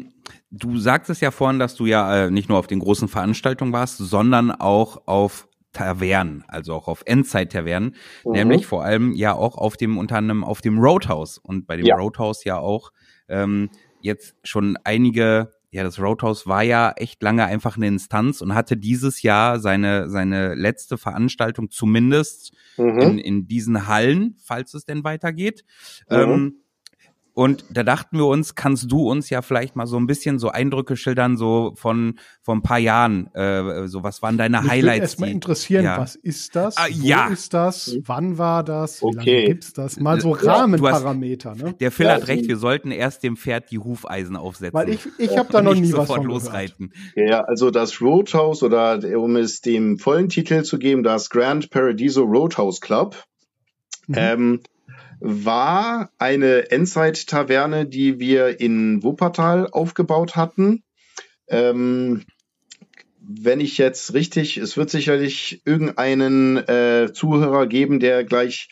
du sagtest ja vorhin, dass du ja äh, nicht nur auf den großen Veranstaltungen warst, sondern auch auf Tavernen, also auch auf Endzeit-Tavernen, mhm. nämlich vor allem ja auch auf dem, unter anderem auf dem Roadhouse und bei dem ja. Roadhouse ja auch ähm, jetzt schon einige ja, das Roadhouse war ja echt lange einfach eine Instanz und hatte dieses Jahr seine, seine letzte Veranstaltung zumindest mhm. in, in diesen Hallen, falls es denn weitergeht. Mhm. Ähm, und da dachten wir uns, kannst du uns ja vielleicht mal so ein bisschen so Eindrücke schildern, so von von ein paar Jahren, äh, so was waren deine Mich Highlights? Mich erstmal interessieren, ja. was ist das? Ah, Wo ja. ist das? Wann war das? Wie okay. lange gibt's das? Mal so Rahmenparameter. Ne? Der Phil ja, hat recht, wir sollten erst dem Pferd die Hufeisen aufsetzen. Weil ich ich habe da noch nie was von losreiten. Gehört. Ja, also das Roadhouse oder um es dem vollen Titel zu geben, das Grand Paradiso Roadhouse Club. Mhm. Ähm, war eine Endzeit-Taverne, die wir in Wuppertal aufgebaut hatten. Ähm, wenn ich jetzt richtig, es wird sicherlich irgendeinen äh, Zuhörer geben, der gleich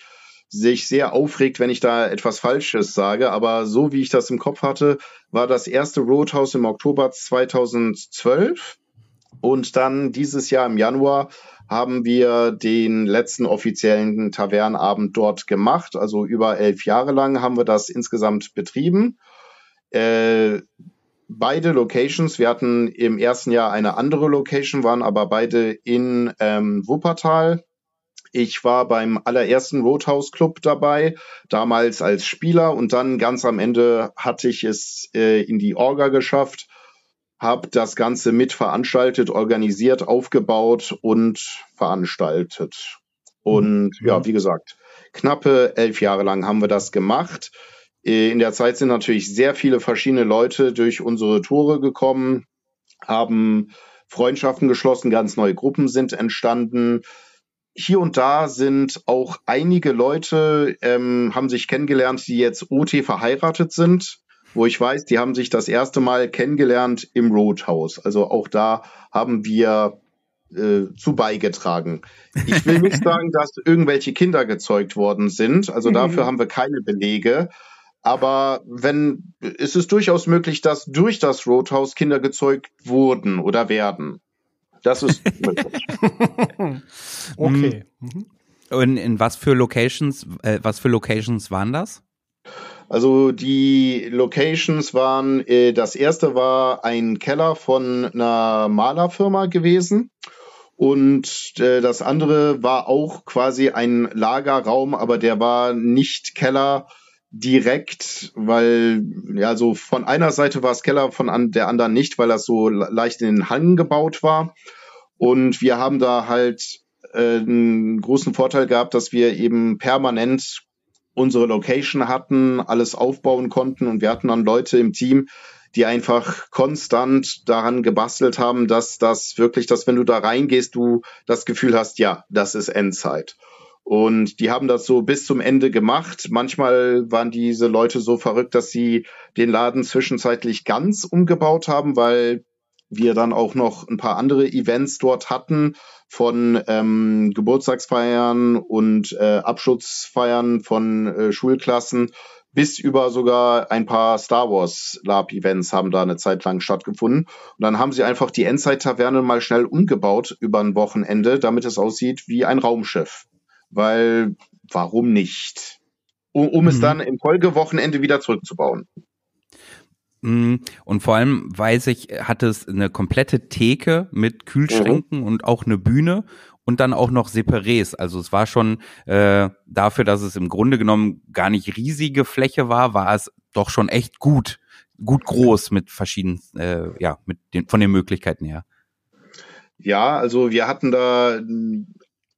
sich sehr aufregt, wenn ich da etwas Falsches sage. Aber so wie ich das im Kopf hatte, war das erste Roadhouse im Oktober 2012 und dann dieses Jahr im Januar haben wir den letzten offiziellen Tavernabend dort gemacht. Also über elf Jahre lang haben wir das insgesamt betrieben. Äh, beide Locations, wir hatten im ersten Jahr eine andere Location, waren aber beide in ähm, Wuppertal. Ich war beim allerersten Roadhouse Club dabei, damals als Spieler und dann ganz am Ende hatte ich es äh, in die Orga geschafft habe das Ganze mitveranstaltet, organisiert, aufgebaut und veranstaltet. Und mhm. ja, wie gesagt, knappe elf Jahre lang haben wir das gemacht. Äh, in der Zeit sind natürlich sehr viele verschiedene Leute durch unsere Tore gekommen, haben Freundschaften geschlossen, ganz neue Gruppen sind entstanden. Hier und da sind auch einige Leute, ähm, haben sich kennengelernt, die jetzt OT verheiratet sind wo ich weiß, die haben sich das erste Mal kennengelernt im Roadhouse. Also auch da haben wir äh, zu beigetragen. Ich will nicht sagen, dass irgendwelche Kinder gezeugt worden sind. Also dafür haben wir keine Belege. Aber wenn, ist es durchaus möglich, dass durch das Roadhouse Kinder gezeugt wurden oder werden. Das ist möglich. okay. Mhm. Und in was für Locations, äh, was für Locations waren das? Also die Locations waren, äh, das erste war ein Keller von einer Malerfirma gewesen. Und äh, das andere war auch quasi ein Lagerraum, aber der war nicht Keller direkt, weil ja so von einer Seite war es Keller, von an, der anderen nicht, weil das so leicht in den Hang gebaut war. Und wir haben da halt äh, einen großen Vorteil gehabt, dass wir eben permanent unsere Location hatten, alles aufbauen konnten und wir hatten dann Leute im Team, die einfach konstant daran gebastelt haben, dass das wirklich, dass wenn du da reingehst, du das Gefühl hast, ja, das ist Endzeit. Und die haben das so bis zum Ende gemacht. Manchmal waren diese Leute so verrückt, dass sie den Laden zwischenzeitlich ganz umgebaut haben, weil wir dann auch noch ein paar andere Events dort hatten von ähm, Geburtstagsfeiern und äh, Abschlussfeiern von äh, Schulklassen bis über sogar ein paar Star Wars Lab Events haben da eine Zeit lang stattgefunden. Und dann haben sie einfach die Endzeit-Taverne mal schnell umgebaut über ein Wochenende, damit es aussieht wie ein Raumschiff. Weil, warum nicht? Um, um mhm. es dann im Folgewochenende wieder zurückzubauen. Mhm. Und vor allem weiß ich, hat es eine komplette Theke mit Kühlschränken mhm. und auch eine Bühne und dann auch noch Separés. Also es war schon äh, dafür, dass es im Grunde genommen gar nicht riesige Fläche war, war es doch schon echt gut, gut groß mit verschiedenen, äh, ja, mit den von den Möglichkeiten her. Ja, also wir hatten da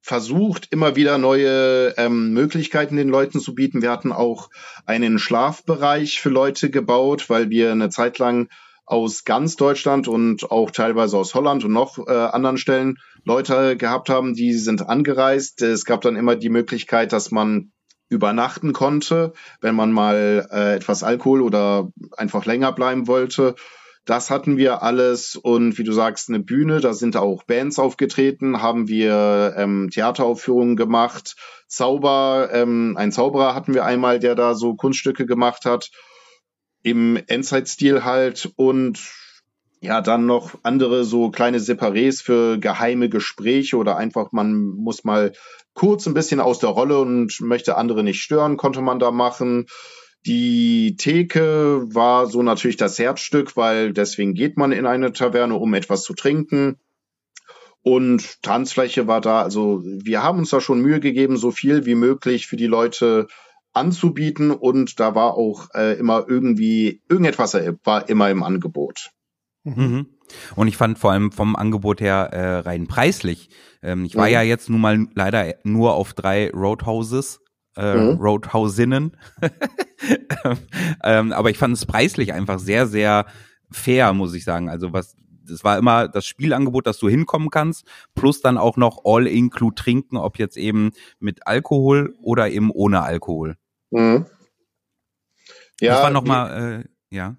versucht, immer wieder neue ähm, Möglichkeiten den Leuten zu bieten. Wir hatten auch einen Schlafbereich für Leute gebaut, weil wir eine Zeit lang aus ganz Deutschland und auch teilweise aus Holland und noch äh, anderen Stellen Leute gehabt haben, die sind angereist. Es gab dann immer die Möglichkeit, dass man übernachten konnte, wenn man mal äh, etwas Alkohol oder einfach länger bleiben wollte. Das hatten wir alles und wie du sagst, eine Bühne, da sind auch Bands aufgetreten, haben wir ähm, Theateraufführungen gemacht, Zauber, ähm, ein Zauberer hatten wir einmal, der da so Kunststücke gemacht hat, im Endzeit-Stil halt und ja, dann noch andere so kleine Separés für geheime Gespräche oder einfach man muss mal kurz ein bisschen aus der Rolle und möchte andere nicht stören, konnte man da machen. Die Theke war so natürlich das Herzstück, weil deswegen geht man in eine Taverne, um etwas zu trinken. Und Tanzfläche war da. Also wir haben uns da schon Mühe gegeben, so viel wie möglich für die Leute anzubieten. Und da war auch äh, immer irgendwie, irgendetwas war immer im Angebot. Mhm. Und ich fand vor allem vom Angebot her äh, rein preislich. Ähm, ich war mhm. ja jetzt nun mal leider nur auf drei Roadhouses äh, mhm. Roadhousinnen. ähm, aber ich fand es preislich einfach sehr, sehr fair, muss ich sagen. Also was, das war immer das Spielangebot, dass du hinkommen kannst, plus dann auch noch All-Include trinken, ob jetzt eben mit Alkohol oder eben ohne Alkohol. Mhm. Ja, das war nochmal, äh, ja.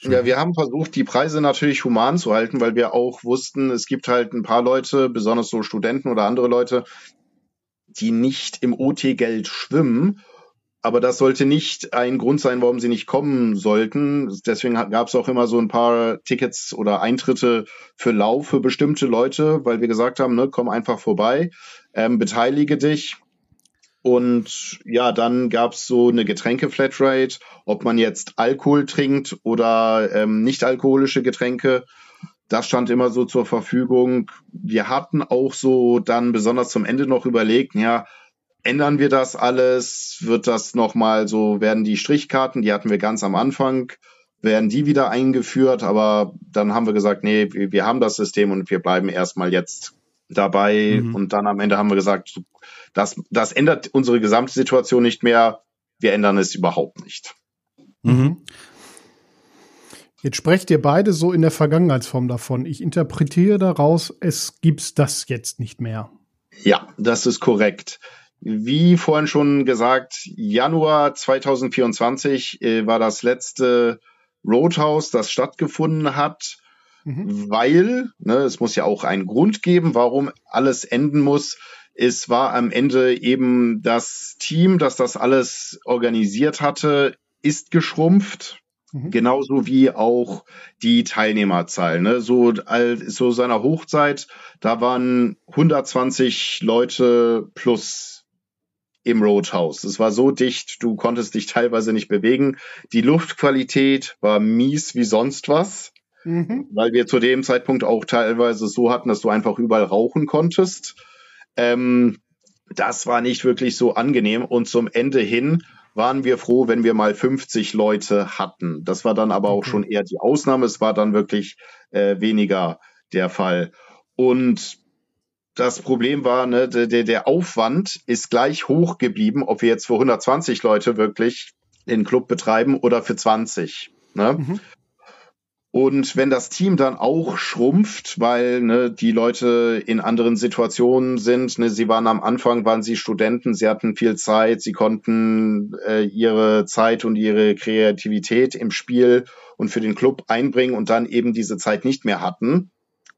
Ja, wir haben versucht, die Preise natürlich human zu halten, weil wir auch wussten, es gibt halt ein paar Leute, besonders so Studenten oder andere Leute, die nicht im OT-Geld schwimmen. Aber das sollte nicht ein Grund sein, warum sie nicht kommen sollten. Deswegen gab es auch immer so ein paar Tickets oder Eintritte für Lauf für bestimmte Leute, weil wir gesagt haben, ne, komm einfach vorbei, ähm, beteilige dich. Und ja, dann gab es so eine Getränke-Flatrate, ob man jetzt Alkohol trinkt oder ähm, nicht alkoholische Getränke das stand immer so zur Verfügung. Wir hatten auch so dann besonders zum Ende noch überlegt, ja, ändern wir das alles? Wird das nochmal so, werden die Strichkarten, die hatten wir ganz am Anfang, werden die wieder eingeführt? Aber dann haben wir gesagt, nee, wir haben das System und wir bleiben erstmal jetzt dabei. Mhm. Und dann am Ende haben wir gesagt, das, das ändert unsere gesamte Situation nicht mehr. Wir ändern es überhaupt nicht. Mhm. Jetzt sprecht ihr beide so in der Vergangenheitsform davon. Ich interpretiere daraus, es gibt das jetzt nicht mehr. Ja, das ist korrekt. Wie vorhin schon gesagt, Januar 2024 äh, war das letzte Roadhouse, das stattgefunden hat, mhm. weil, ne, es muss ja auch einen Grund geben, warum alles enden muss. Es war am Ende eben das Team, das das alles organisiert hatte, ist geschrumpft. Mhm. Genauso wie auch die Teilnehmerzahl. Ne? So, so seiner Hochzeit, da waren 120 Leute plus im Roadhouse. Es war so dicht, du konntest dich teilweise nicht bewegen. Die Luftqualität war mies wie sonst was, mhm. weil wir zu dem Zeitpunkt auch teilweise so hatten, dass du einfach überall rauchen konntest. Ähm, das war nicht wirklich so angenehm. Und zum Ende hin waren wir froh, wenn wir mal 50 Leute hatten. Das war dann aber auch schon eher die Ausnahme. Es war dann wirklich äh, weniger der Fall. Und das Problem war, ne, der, der Aufwand ist gleich hoch geblieben, ob wir jetzt für 120 Leute wirklich den Club betreiben oder für 20. Ne? Mhm. Und wenn das Team dann auch schrumpft, weil ne, die Leute in anderen Situationen sind, ne, sie waren am Anfang, waren sie Studenten, sie hatten viel Zeit, sie konnten äh, ihre Zeit und ihre Kreativität im Spiel und für den Club einbringen und dann eben diese Zeit nicht mehr hatten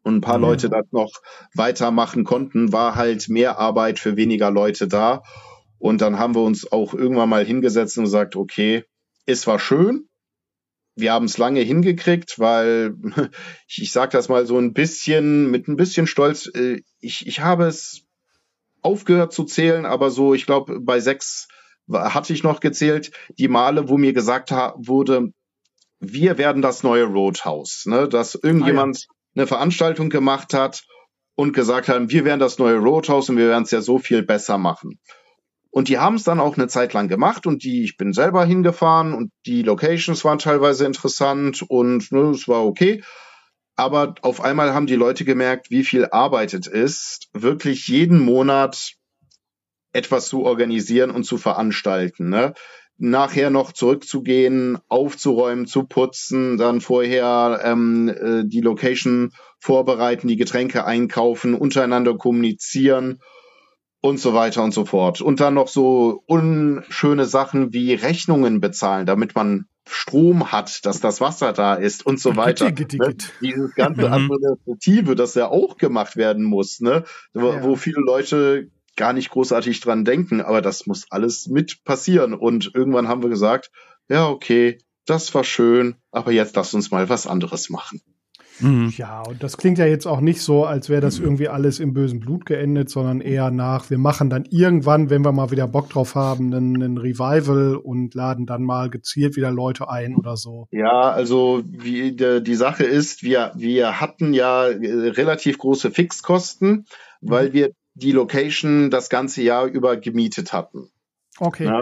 und ein paar mhm. Leute das noch weitermachen konnten, war halt mehr Arbeit für weniger Leute da. Und dann haben wir uns auch irgendwann mal hingesetzt und gesagt, okay, es war schön, wir haben es lange hingekriegt, weil ich, ich sage das mal so ein bisschen mit ein bisschen Stolz. Äh, ich, ich habe es aufgehört zu zählen, aber so, ich glaube, bei sechs hatte ich noch gezählt, die Male, wo mir gesagt wurde, wir werden das neue Roadhouse, ne? dass irgendjemand ah, ja. eine Veranstaltung gemacht hat und gesagt hat, wir werden das neue Roadhouse und wir werden es ja so viel besser machen. Und die haben es dann auch eine Zeit lang gemacht und die, ich bin selber hingefahren und die Locations waren teilweise interessant und ne, es war okay. Aber auf einmal haben die Leute gemerkt, wie viel Arbeit es ist, wirklich jeden Monat etwas zu organisieren und zu veranstalten. Ne? Nachher noch zurückzugehen, aufzuräumen, zu putzen, dann vorher ähm, äh, die Location vorbereiten, die Getränke einkaufen, untereinander kommunizieren und so weiter und so fort. Und dann noch so unschöne Sachen wie Rechnungen bezahlen, damit man Strom hat, dass das Wasser da ist und so weiter. Gitti, gitti, gitti. Ne? Dieses ganze mhm. Administrative, das ja auch gemacht werden muss, ne? Wo, ja. wo viele Leute gar nicht großartig dran denken, aber das muss alles mit passieren. Und irgendwann haben wir gesagt, ja, okay, das war schön, aber jetzt lass uns mal was anderes machen. Mhm. Ja, und das klingt ja jetzt auch nicht so, als wäre das irgendwie alles im bösen Blut geendet, sondern eher nach, wir machen dann irgendwann, wenn wir mal wieder Bock drauf haben, einen, einen Revival und laden dann mal gezielt wieder Leute ein oder so. Ja, also wie die, die Sache ist, wir, wir hatten ja äh, relativ große Fixkosten, mhm. weil wir die Location das ganze Jahr über gemietet hatten. Okay. Ja?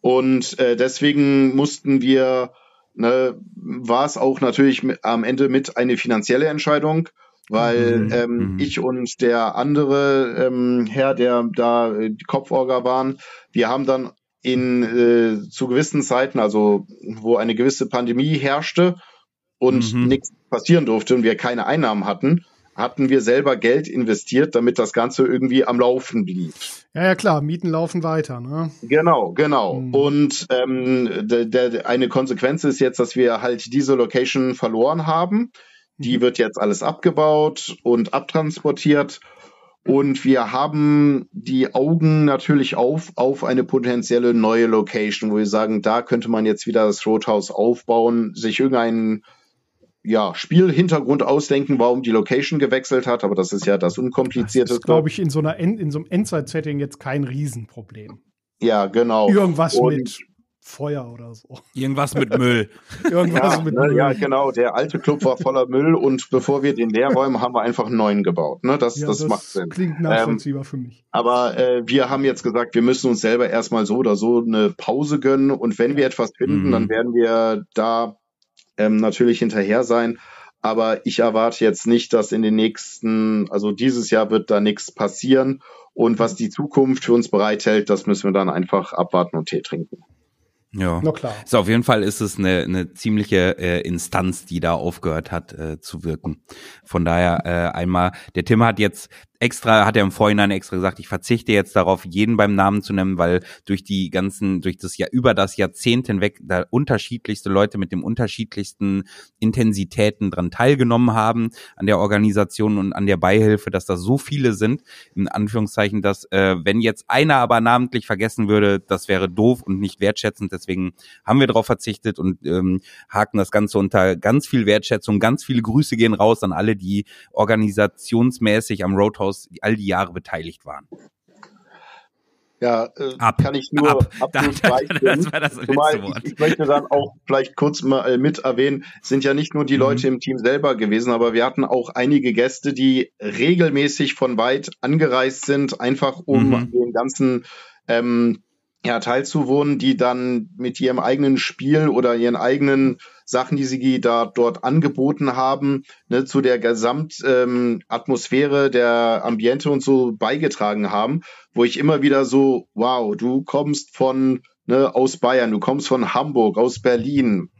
Und äh, deswegen mussten wir ne, war es auch natürlich mit, am Ende mit eine finanzielle Entscheidung, weil mhm. ähm, mhm. ich und der andere ähm, Herr, der da äh, die Kopforger waren, wir haben dann in äh, zu gewissen Zeiten, also wo eine gewisse Pandemie herrschte und mhm. nichts passieren durfte und wir keine Einnahmen hatten, hatten wir selber Geld investiert, damit das Ganze irgendwie am Laufen blieb. Ja, ja, klar, Mieten laufen weiter. Ne? Genau, genau. Mhm. Und ähm, der, der, eine Konsequenz ist jetzt, dass wir halt diese Location verloren haben. Die mhm. wird jetzt alles abgebaut und abtransportiert. Und wir haben die Augen natürlich auf, auf eine potenzielle neue Location, wo wir sagen, da könnte man jetzt wieder das Roadhouse aufbauen, sich irgendeinen ja, Spielhintergrund ausdenken, warum die Location gewechselt hat, aber das ist ja das Unkomplizierte. Das ist, glaube ich, in so, einer End in so einem Endzeit-Setting jetzt kein Riesenproblem. Ja, genau. Irgendwas Und mit Feuer oder so. Irgendwas mit Müll. Irgendwas ja, mit ne, Müll. Ja, genau. Der alte Club war voller Müll und bevor wir den leer räumen, haben wir einfach einen neuen gebaut. Ne? Das, ja, das, das macht Sinn. Klingt nachvollziehbar ähm, für mich. Aber äh, wir haben jetzt gesagt, wir müssen uns selber erstmal so oder so eine Pause gönnen und wenn wir etwas finden, mhm. dann werden wir da ähm, natürlich hinterher sein. Aber ich erwarte jetzt nicht, dass in den nächsten, also dieses Jahr wird da nichts passieren. Und was die Zukunft für uns bereithält, das müssen wir dann einfach abwarten und Tee trinken. Ja, Na klar. So, auf jeden Fall ist es eine, eine ziemliche äh, Instanz, die da aufgehört hat äh, zu wirken. Von daher äh, einmal, der Tim hat jetzt extra, hat er im Vorhinein extra gesagt, ich verzichte jetzt darauf, jeden beim Namen zu nennen, weil durch die ganzen, durch das Jahr, über das Jahrzehnt hinweg da unterschiedlichste Leute mit dem unterschiedlichsten Intensitäten dran teilgenommen haben an der Organisation und an der Beihilfe, dass da so viele sind, in Anführungszeichen, dass äh, wenn jetzt einer aber namentlich vergessen würde, das wäre doof und nicht wertschätzend. Deswegen haben wir darauf verzichtet und ähm, haken das Ganze unter ganz viel Wertschätzung, ganz viele Grüße gehen raus an alle, die organisationsmäßig am Roadhouse Rathaus all die Jahre beteiligt waren. Ja, äh, ab, kann ich nur ab. absolut da, das war das Zumal ich, ich, möchte dann auch vielleicht kurz mal äh, mit erwähnen, sind ja nicht nur die mhm. Leute im Team selber gewesen, aber wir hatten auch einige Gäste, die regelmäßig von weit angereist sind, einfach um mhm. den ganzen ähm, ja, teilzuwohnen, die dann mit ihrem eigenen Spiel oder ihren eigenen Sachen, die sie da dort angeboten haben, ne, zu der Gesamtatmosphäre ähm, der Ambiente und so beigetragen haben, wo ich immer wieder so, wow, du kommst von ne, aus Bayern, du kommst von Hamburg, aus Berlin,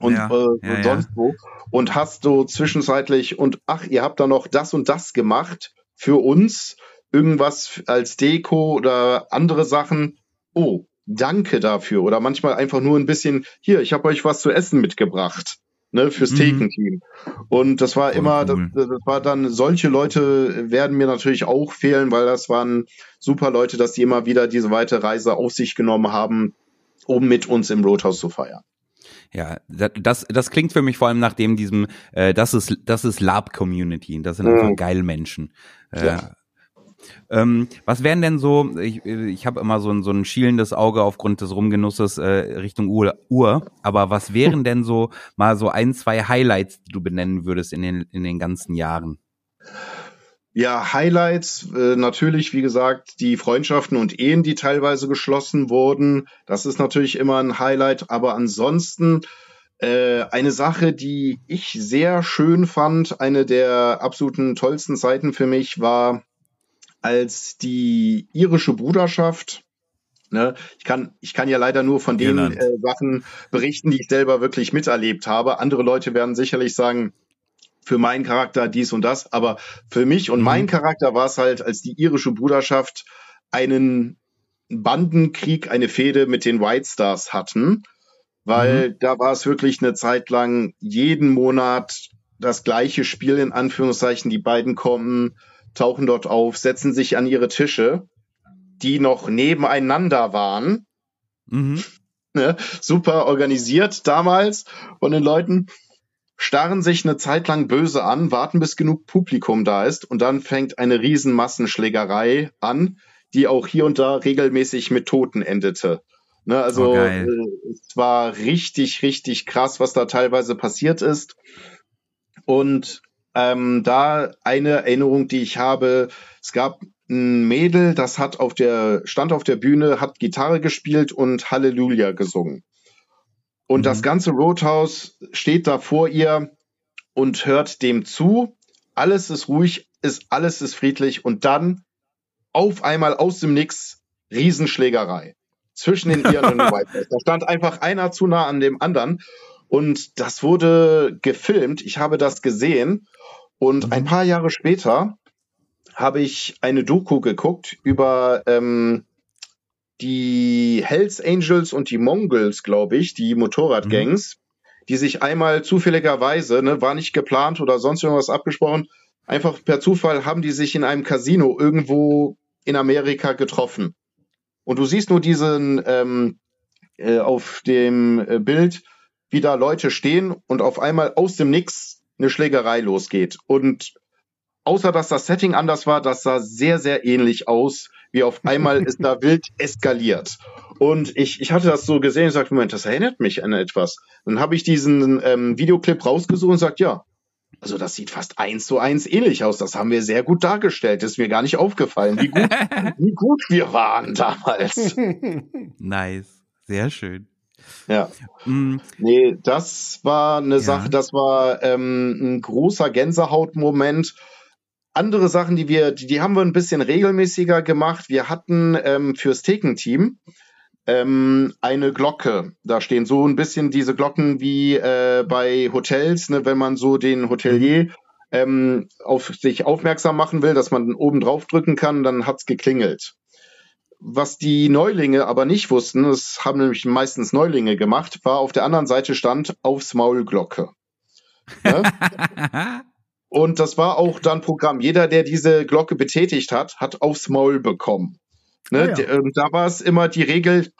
und ja, äh, ja, sonst wo und hast du zwischenzeitlich und ach, ihr habt da noch das und das gemacht für uns, irgendwas als Deko oder andere Sachen. Oh, danke dafür. Oder manchmal einfach nur ein bisschen, hier, ich habe euch was zu essen mitgebracht. Ne, fürs mhm. Thekenteam. Und das war Voll immer, cool. das, das, war dann, solche Leute werden mir natürlich auch fehlen, weil das waren super Leute, dass die immer wieder diese weite Reise auf sich genommen haben, um mit uns im Roadhouse zu feiern. Ja, das, das klingt für mich vor allem nach dem diesem, äh, das ist, das ist Lab-Community. Das sind einfach mhm. geile Menschen. Äh, ja. Ähm, was wären denn so, ich, ich habe immer so ein, so ein schielendes Auge aufgrund des Rumgenusses äh, Richtung Uhr, Uhr, aber was wären denn so mal so ein, zwei Highlights, die du benennen würdest in den, in den ganzen Jahren? Ja, Highlights, äh, natürlich, wie gesagt, die Freundschaften und Ehen, die teilweise geschlossen wurden. Das ist natürlich immer ein Highlight, aber ansonsten äh, eine Sache, die ich sehr schön fand, eine der absoluten tollsten Zeiten für mich war, als die irische Bruderschaft Ne? Ich, kann, ich kann ja leider nur von den äh, Sachen berichten, die ich selber wirklich miterlebt habe. Andere Leute werden sicherlich sagen, für meinen Charakter dies und das. Aber für mich und mhm. mein Charakter war es halt, als die irische Bruderschaft einen Bandenkrieg, eine Fehde mit den White Stars hatten, weil mhm. da war es wirklich eine Zeit lang jeden Monat das gleiche Spiel in Anführungszeichen. Die beiden kommen, tauchen dort auf, setzen sich an ihre Tische, die noch nebeneinander waren. Mhm. Ne? Super organisiert damals von den Leuten starren sich eine Zeit lang böse an, warten bis genug Publikum da ist und dann fängt eine riesen Massenschlägerei an, die auch hier und da regelmäßig mit Toten endete. Ne, also oh, äh, es war richtig, richtig krass, was da teilweise passiert ist. Und ähm, da eine Erinnerung, die ich habe, es gab ein Mädel, das hat auf der, stand auf der Bühne, hat Gitarre gespielt und Halleluja gesungen. Und mhm. das ganze Roadhouse steht da vor ihr und hört dem zu. Alles ist ruhig, ist, alles ist friedlich und dann auf einmal aus dem Nix Riesenschlägerei zwischen den Iren und den White Da stand einfach einer zu nah an dem anderen und das wurde gefilmt. Ich habe das gesehen und mhm. ein paar Jahre später habe ich eine Doku geguckt über ähm, die Hells Angels und die Mongols, glaube ich, die Motorradgangs, mhm. die sich einmal zufälligerweise, ne, war nicht geplant oder sonst irgendwas abgesprochen, einfach per Zufall haben die sich in einem Casino irgendwo in Amerika getroffen. Und du siehst nur diesen ähm, äh, auf dem äh, Bild, wie da Leute stehen und auf einmal aus dem Nix eine Schlägerei losgeht. Und außer dass das Setting anders war, das sah sehr, sehr ähnlich aus wie auf einmal ist da wild eskaliert. Und ich, ich hatte das so gesehen und sagte, Moment, das erinnert mich an etwas. Dann habe ich diesen ähm, Videoclip rausgesucht und sagt, ja, also das sieht fast eins zu eins ähnlich aus. Das haben wir sehr gut dargestellt. Das ist mir gar nicht aufgefallen, wie gut, wie gut wir waren damals. Nice, sehr schön. Ja. Mm. Nee, das war eine ja. Sache, das war ähm, ein großer Gänsehautmoment andere Sachen, die wir, die, die haben wir ein bisschen regelmäßiger gemacht. Wir hatten ähm, fürs Thekenteam ähm, eine Glocke. Da stehen so ein bisschen diese Glocken wie äh, bei Hotels, ne, wenn man so den Hotelier ähm, auf sich aufmerksam machen will, dass man oben drauf drücken kann, dann hat's geklingelt. Was die Neulinge aber nicht wussten, das haben nämlich meistens Neulinge gemacht, war auf der anderen Seite stand aufs Maul Glocke. Ne? Und das war auch dann Programm. Jeder, der diese Glocke betätigt hat, hat aufs Maul bekommen. Ne? Ah, ja. Ähm, da war es immer die Regel,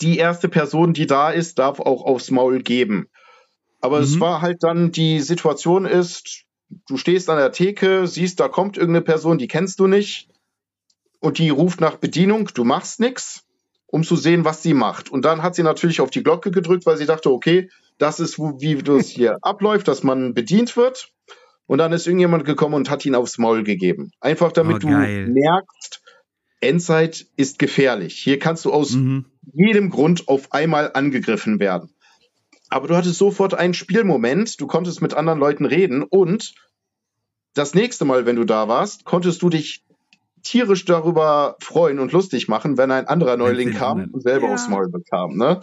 die erste Person, die da ist, darf auch aufs Maul geben. Aber mhm. es war halt dann, die Situation ist, du stehst an der Theke, siehst, da kommt irgendeine Person, die kennst du nicht, und die ruft nach Bedienung, du machst nichts, um zu sehen, was sie macht. Und dann hat sie natürlich auf die Glocke gedrückt, weil sie dachte, okay, das ist, wie das hier abläuft, dass man bedient wird. Und dann ist irgendjemand gekommen und hat ihn aufs Maul gegeben. Einfach damit oh, du merkst, Endzeit ist gefährlich. Hier kannst du aus mhm. jedem Grund auf einmal angegriffen werden. Aber du hattest sofort einen Spielmoment, du konntest mit anderen Leuten reden und das nächste Mal, wenn du da warst, konntest du dich tierisch darüber freuen und lustig machen, wenn ein anderer Neuling kam und selber ja. aufs Maul bekam. Ne?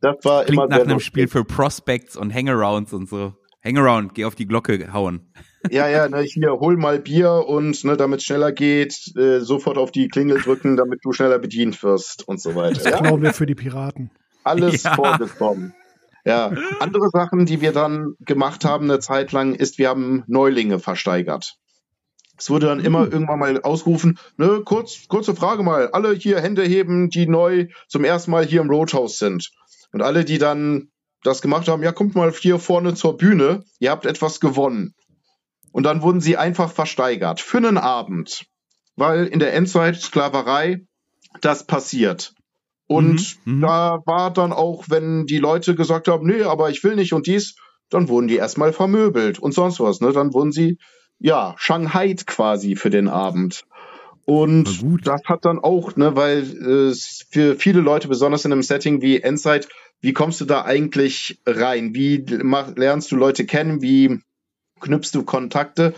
Das war Klingt immer nach einem lustig. Spiel für Prospects und Hangarounds und so. Hangaround, geh auf die Glocke hauen. Ja, ja, ne, hier hol mal Bier und ne, damit es schneller geht, äh, sofort auf die Klingel drücken, damit du schneller bedient wirst und so weiter. Das Ja? klauen wir für die Piraten. Alles Ja. vorgekommen. Ja, andere Sachen, die wir dann gemacht haben eine Zeit lang, ist, wir haben Neulinge versteigert. Es wurde dann immer irgendwann mal ausgerufen, ne, kurz, kurze Frage mal, alle hier Hände heben, die neu zum ersten Mal hier im Roadhouse sind. Und alle, die dann das gemacht haben, ja, kommt mal hier vorne zur Bühne, ihr habt etwas gewonnen. Und dann wurden sie einfach versteigert für einen Abend. Weil in der Endzeit Sklaverei, das passiert. Und Mhm, mhm. da war dann auch, wenn die Leute gesagt haben, nee, aber ich will nicht und dies, dann wurden die erstmal vermöbelt und sonst was. Ne? Dann wurden sie, ja, Shanghai quasi für den Abend. Und das hat dann auch, ne, weil äh, es für viele Leute, besonders in einem Setting wie Endzeit, wie kommst du da eigentlich rein? Wie mach, lernst du Leute kennen? Wie knüpfst du Kontakte?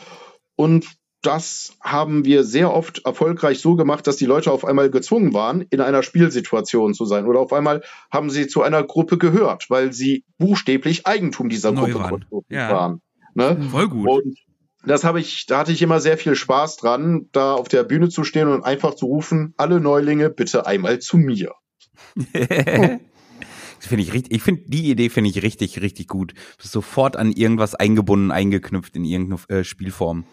Und das haben wir sehr oft erfolgreich so gemacht, dass die Leute auf einmal gezwungen waren, in einer Spielsituation zu sein. Oder auf einmal haben sie zu einer Gruppe gehört, weil sie buchstäblich Eigentum dieser Neu Gruppe waren. waren. Ja. waren ne? Voll gut. Und das habe ich, da hatte ich immer sehr viel Spaß dran, da auf der Bühne zu stehen und einfach zu rufen, alle Neulinge bitte einmal zu mir. Das finde ich richtig, ich finde, die Idee finde ich richtig, richtig gut. Du bist sofort an irgendwas eingebunden, eingeknüpft in irgendeine äh, Spielform.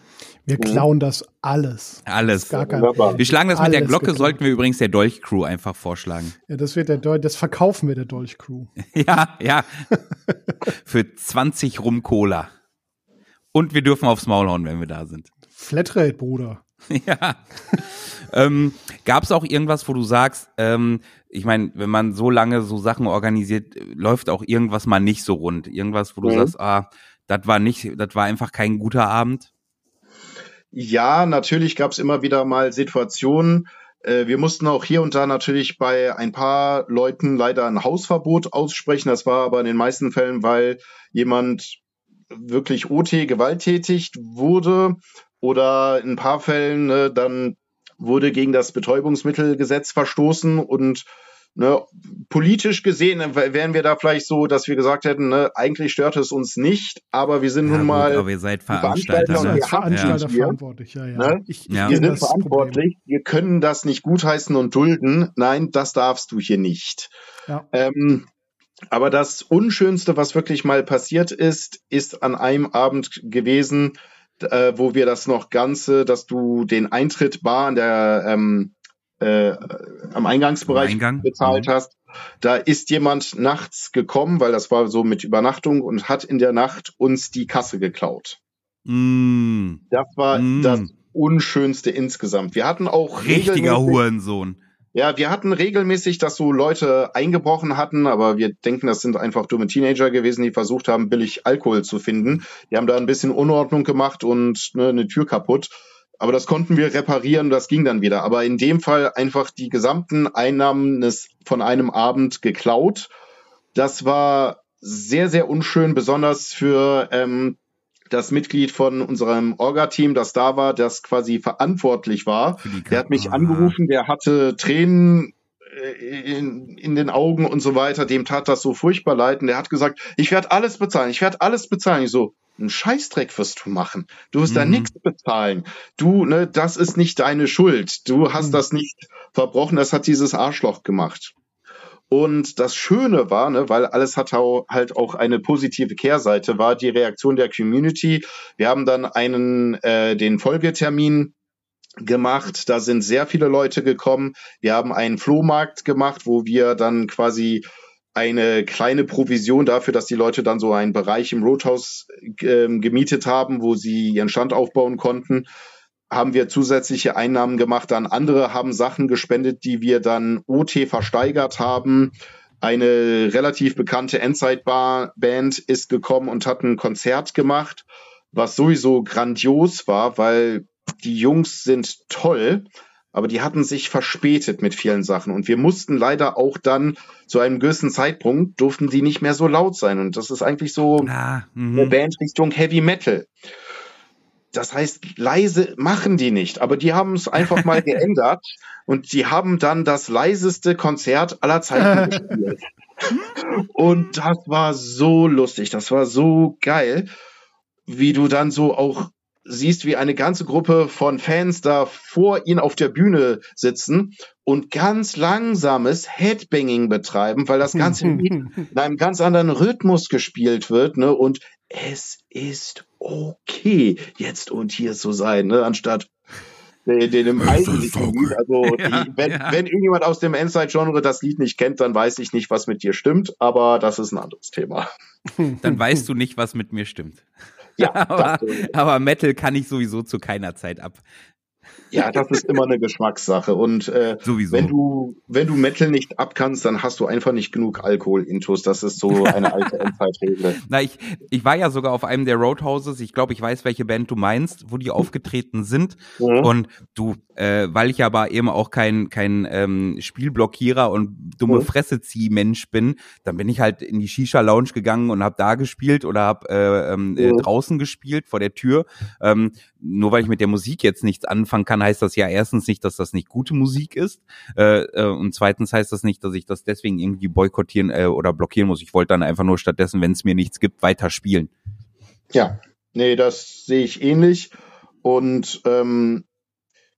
Wir klauen das alles. Alles. Gar kein Wunderbar. Wir schlagen das mit der Glocke, geklaut. sollten wir übrigens der Dolch-Crew einfach vorschlagen. Ja, das wird der Dol das verkaufen wir der Dolch Crew. Ja, ja. Für 20 Rum Cola. Und wir dürfen aufs Maul hauen, wenn wir da sind. Flatrate, Bruder. Ja. ähm, Gab es auch irgendwas, wo du sagst, ähm, ich meine, wenn man so lange so Sachen organisiert, läuft auch irgendwas mal nicht so rund. Irgendwas, wo du Mhm. sagst, ah, das war nicht, das war einfach kein guter Abend. Ja, natürlich gab es immer wieder mal Situationen. Äh, wir mussten auch hier und da natürlich bei ein paar Leuten leider ein Hausverbot aussprechen. Das war aber in den meisten Fällen, weil jemand wirklich OT gewalttätig wurde oder in ein paar Fällen ne, dann wurde gegen das Betäubungsmittelgesetz verstoßen und ne, politisch gesehen wären wir da vielleicht so, dass wir gesagt hätten, ne, eigentlich stört es uns nicht, aber wir sind Ja, nun gut, mal aber ihr seid Veranstalter Veranstalter. und Ne? wir haben Veranstalter verantwortlich, ja, ja. ne? Ich, ich Ja. wir sind das Problem. verantwortlich, wir können das nicht gutheißen und dulden. Nein, das darfst du hier nicht. Ja. Ähm, aber das Unschönste, was wirklich mal passiert ist, ist an einem Abend gewesen, äh, wo wir das noch Ganze, dass du den Eintritt bar an der, ähm, äh, am Eingangsbereich Eingang? bezahlt Mhm. hast. Da ist jemand nachts gekommen, weil das war so mit Übernachtung und hat in der Nacht uns die Kasse geklaut. Mm, Das war Mm. das Unschönste insgesamt. Wir hatten auch richtiger Hurensohn. Ja, wir hatten regelmäßig, dass so Leute eingebrochen hatten, aber wir denken, das sind einfach dumme Teenager gewesen, die versucht haben, billig Alkohol zu finden. Die haben da ein bisschen Unordnung gemacht und ne, eine Tür kaputt. Aber das konnten wir reparieren, das ging dann wieder. Aber in dem Fall einfach die gesamten Einnahmen von einem Abend geklaut. Das war sehr, sehr unschön, besonders für ähm, das Mitglied von unserem Orga-Team, das da war, das quasi verantwortlich war. Der hat mich angerufen, der hatte Tränen äh, in, in den Augen und so weiter. Dem tat das so furchtbar leid. Und der hat gesagt, ich werde alles bezahlen, ich werde alles bezahlen. Ich so, einen Scheißdreck wirst du machen. Du wirst da Mhm. nichts bezahlen. Du, ne, das ist nicht deine Schuld. Du hast Mhm. das nicht verbrochen, das hat dieses Arschloch gemacht. Und das Schöne war, ne, weil alles hat halt auch eine positive Kehrseite, war die Reaktion der Community. Wir haben dann einen, äh, den Folgetermin gemacht. Da sind sehr viele Leute gekommen. Wir haben einen Flohmarkt gemacht, wo wir dann quasi eine kleine Provision dafür, dass die Leute dann so einen Bereich im Roadhouse ähm, gemietet haben, wo sie ihren Stand aufbauen konnten, haben wir zusätzliche Einnahmen gemacht. Dann andere haben Sachen gespendet, die wir dann OT versteigert haben. Eine relativ bekannte Endzeitband ist gekommen und hat ein Konzert gemacht, was sowieso grandios war, weil die Jungs sind toll, aber die hatten sich verspätet mit vielen Sachen. Und wir mussten leider auch dann zu einem gewissen Zeitpunkt durften die nicht mehr so laut sein. Und das ist eigentlich so Ah, eine mhm. Band Richtung Heavy Metal. Das heißt, leise machen die nicht, aber die haben es einfach mal geändert und die haben dann das leiseste Konzert aller Zeiten gespielt. Und das war so lustig, das war so geil, wie du dann so auch siehst, wie eine ganze Gruppe von Fans da vor ihnen auf der Bühne sitzen und ganz langsames Headbanging betreiben, weil das ganze in einem ganz anderen Rhythmus gespielt wird, ne? Und es ist okay, jetzt und hier zu sein, ne? Anstatt den, den im eigentlichen Lied. Also Ja, die, wenn, ja. wenn irgendjemand aus dem Endzeit-Genre das Lied nicht kennt, dann weiß ich nicht, was mit dir stimmt, aber das ist ein anderes Thema. Dann weißt du nicht, was mit mir stimmt. Ja, aber, aber Metal kann ich sowieso zu keiner Zeit ab. Ja, das ist immer eine Geschmackssache. Und äh, Sowieso. wenn du, wenn du Metal nicht abkannst, dann hast du einfach nicht genug Alkohol-Intus. Das ist so eine alte Endzeitregel. Na, ich, ich war ja sogar auf einem der Roadhouses. Ich glaube, ich weiß, welche Band du meinst, wo die aufgetreten sind. Mhm. Und du, äh, weil ich aber eben auch kein, kein ähm, Spielblockierer und dumme Mhm. Fresse zieh Mensch bin, dann bin ich halt in die Shisha Lounge gegangen und habe da gespielt oder habe äh, ähm, äh, Mhm. draußen gespielt vor der Tür. Ähm, nur weil ich mit der Musik jetzt nichts anfangen kann, heißt das ja erstens nicht, dass das nicht gute Musik ist. Äh, äh, und zweitens heißt das nicht, dass ich das deswegen irgendwie boykottieren äh, oder blockieren muss. Ich wollte dann einfach nur stattdessen, wenn es mir nichts gibt, weiter spielen. Ja, nee, das sehe ich ähnlich. Und ähm,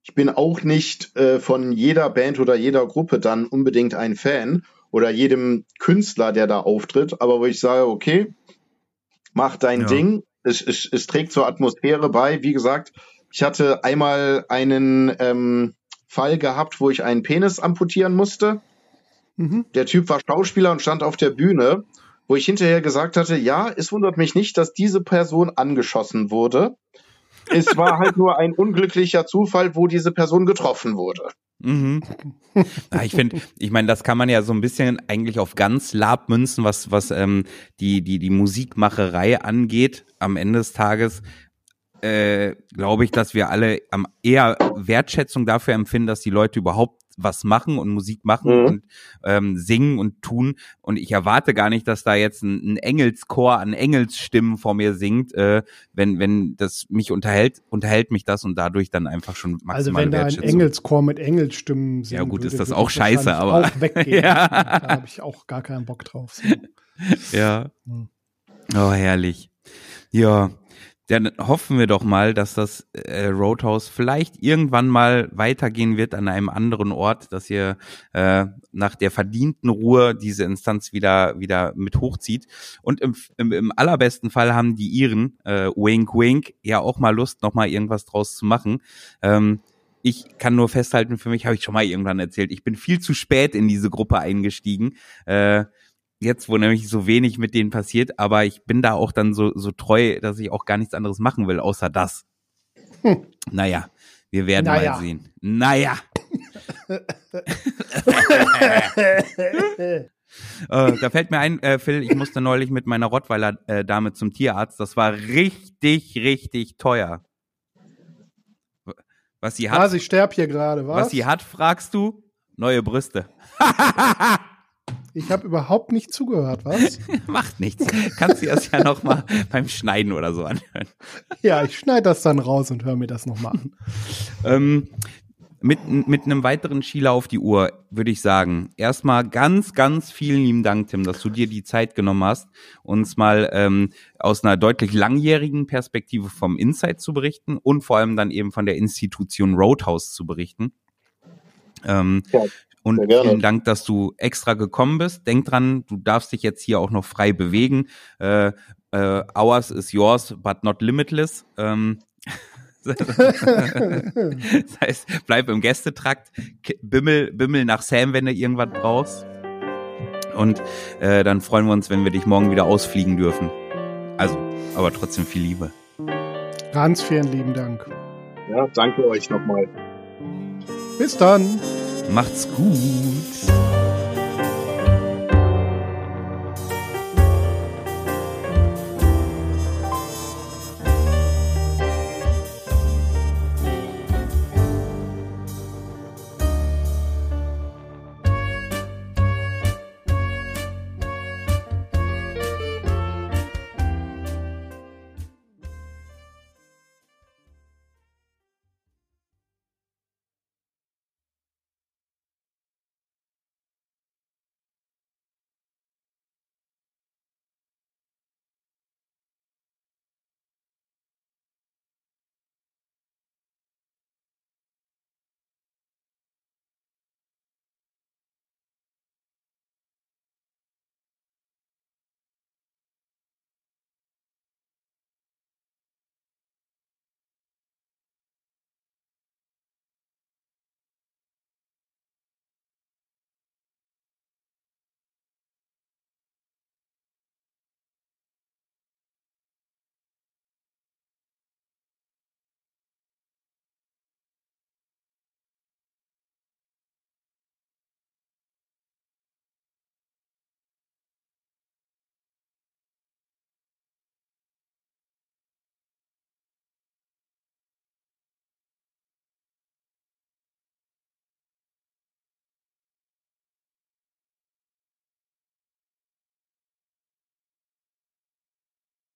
ich bin auch nicht äh, von jeder Band oder jeder Gruppe dann unbedingt ein Fan oder jedem Künstler, der da auftritt, aber wo ich sage, okay, mach dein Ja. Ding. Es, es, es trägt zur Atmosphäre bei. Wie gesagt, ich hatte einmal einen ähm, Fall gehabt, wo ich einen Penis amputieren musste. Mhm. Der Typ war Schauspieler und stand auf der Bühne, wo ich hinterher gesagt hatte, ja, es wundert mich nicht, dass diese Person angeschossen wurde. Es war halt nur ein unglücklicher Zufall, wo diese Person getroffen wurde. Mhm. Ja, ich finde, ich meine, das kann man ja so ein bisschen eigentlich auf ganz Lab münzen, was, was ähm, die, die, die Musikmacherei angeht. Am Ende des Tages äh, glaube ich, dass wir alle am eher Wertschätzung dafür empfinden, dass die Leute überhaupt was machen und Musik machen Mhm. und ähm, singen und tun. Und ich erwarte gar nicht, dass da jetzt ein, ein Engelschor an Engelsstimmen vor mir singt. Äh, wenn, wenn das mich unterhält, unterhält mich das und dadurch dann einfach schon maximale Also wenn da ein. Engelschor mit Engelstimmen singt, Ja, gut, ist würde, das würde auch scheiße, aber- auch weggehen. Ja. Da habe ich auch gar keinen Bock drauf. So. Ja. Hm. Oh, herrlich. Ja. Dann hoffen wir doch mal, dass das äh, Roadhouse vielleicht irgendwann mal weitergehen wird an einem anderen Ort, dass ihr äh, nach der verdienten Ruhe diese Instanz wieder wieder mit hochzieht. Und im, im, im allerbesten Fall haben die Iren, äh, Wink Wink, ja auch mal Lust, noch mal irgendwas draus zu machen. Ähm, ich kann nur festhalten, für mich habe ich schon mal irgendwann erzählt, ich bin viel zu spät in diese Gruppe eingestiegen. Äh, jetzt, wo nämlich so wenig mit denen passiert, aber ich bin da auch dann so, so treu, dass ich auch gar nichts anderes machen will, außer das. Hm. Naja, wir werden Naja. mal sehen. Naja. Äh, da fällt mir ein, äh, Phil, ich musste neulich mit meiner Rottweiler-Dame zum Tierarzt. Das war richtig, richtig teuer. Was sie hat, Was, ich sterbe hier gerade, was? was sie hat, fragst du? Neue Brüste. Ich habe überhaupt nicht zugehört, was? Macht nichts. Kannst du das ja noch mal beim Schneiden oder so anhören. ja, ich schneide das dann raus und höre mir das nochmal an. Ähm, mit, mit einem weiteren Schieler auf die Uhr würde ich sagen, erstmal ganz, ganz vielen lieben Dank, Tim, dass du dir die Zeit genommen hast, uns mal ähm, aus einer deutlich langjährigen Perspektive vom Insight zu berichten und vor allem dann eben von der Institution Roadhouse zu berichten. Ähm, Ja, und vielen Dank, dass du extra gekommen bist. Denk dran, du darfst dich jetzt hier auch noch frei bewegen. Äh, äh, ours is yours, but not limitless. Ähm, das heißt, bleib im Gästetrakt, bimmel, bimmel nach Sam, wenn du irgendwas brauchst. Und äh, dann freuen wir uns, wenn wir dich morgen wieder ausfliegen dürfen. Also, aber trotzdem viel Liebe. Ganz vielen lieben Dank. Ja, danke euch nochmal. Bis dann. Macht's gut.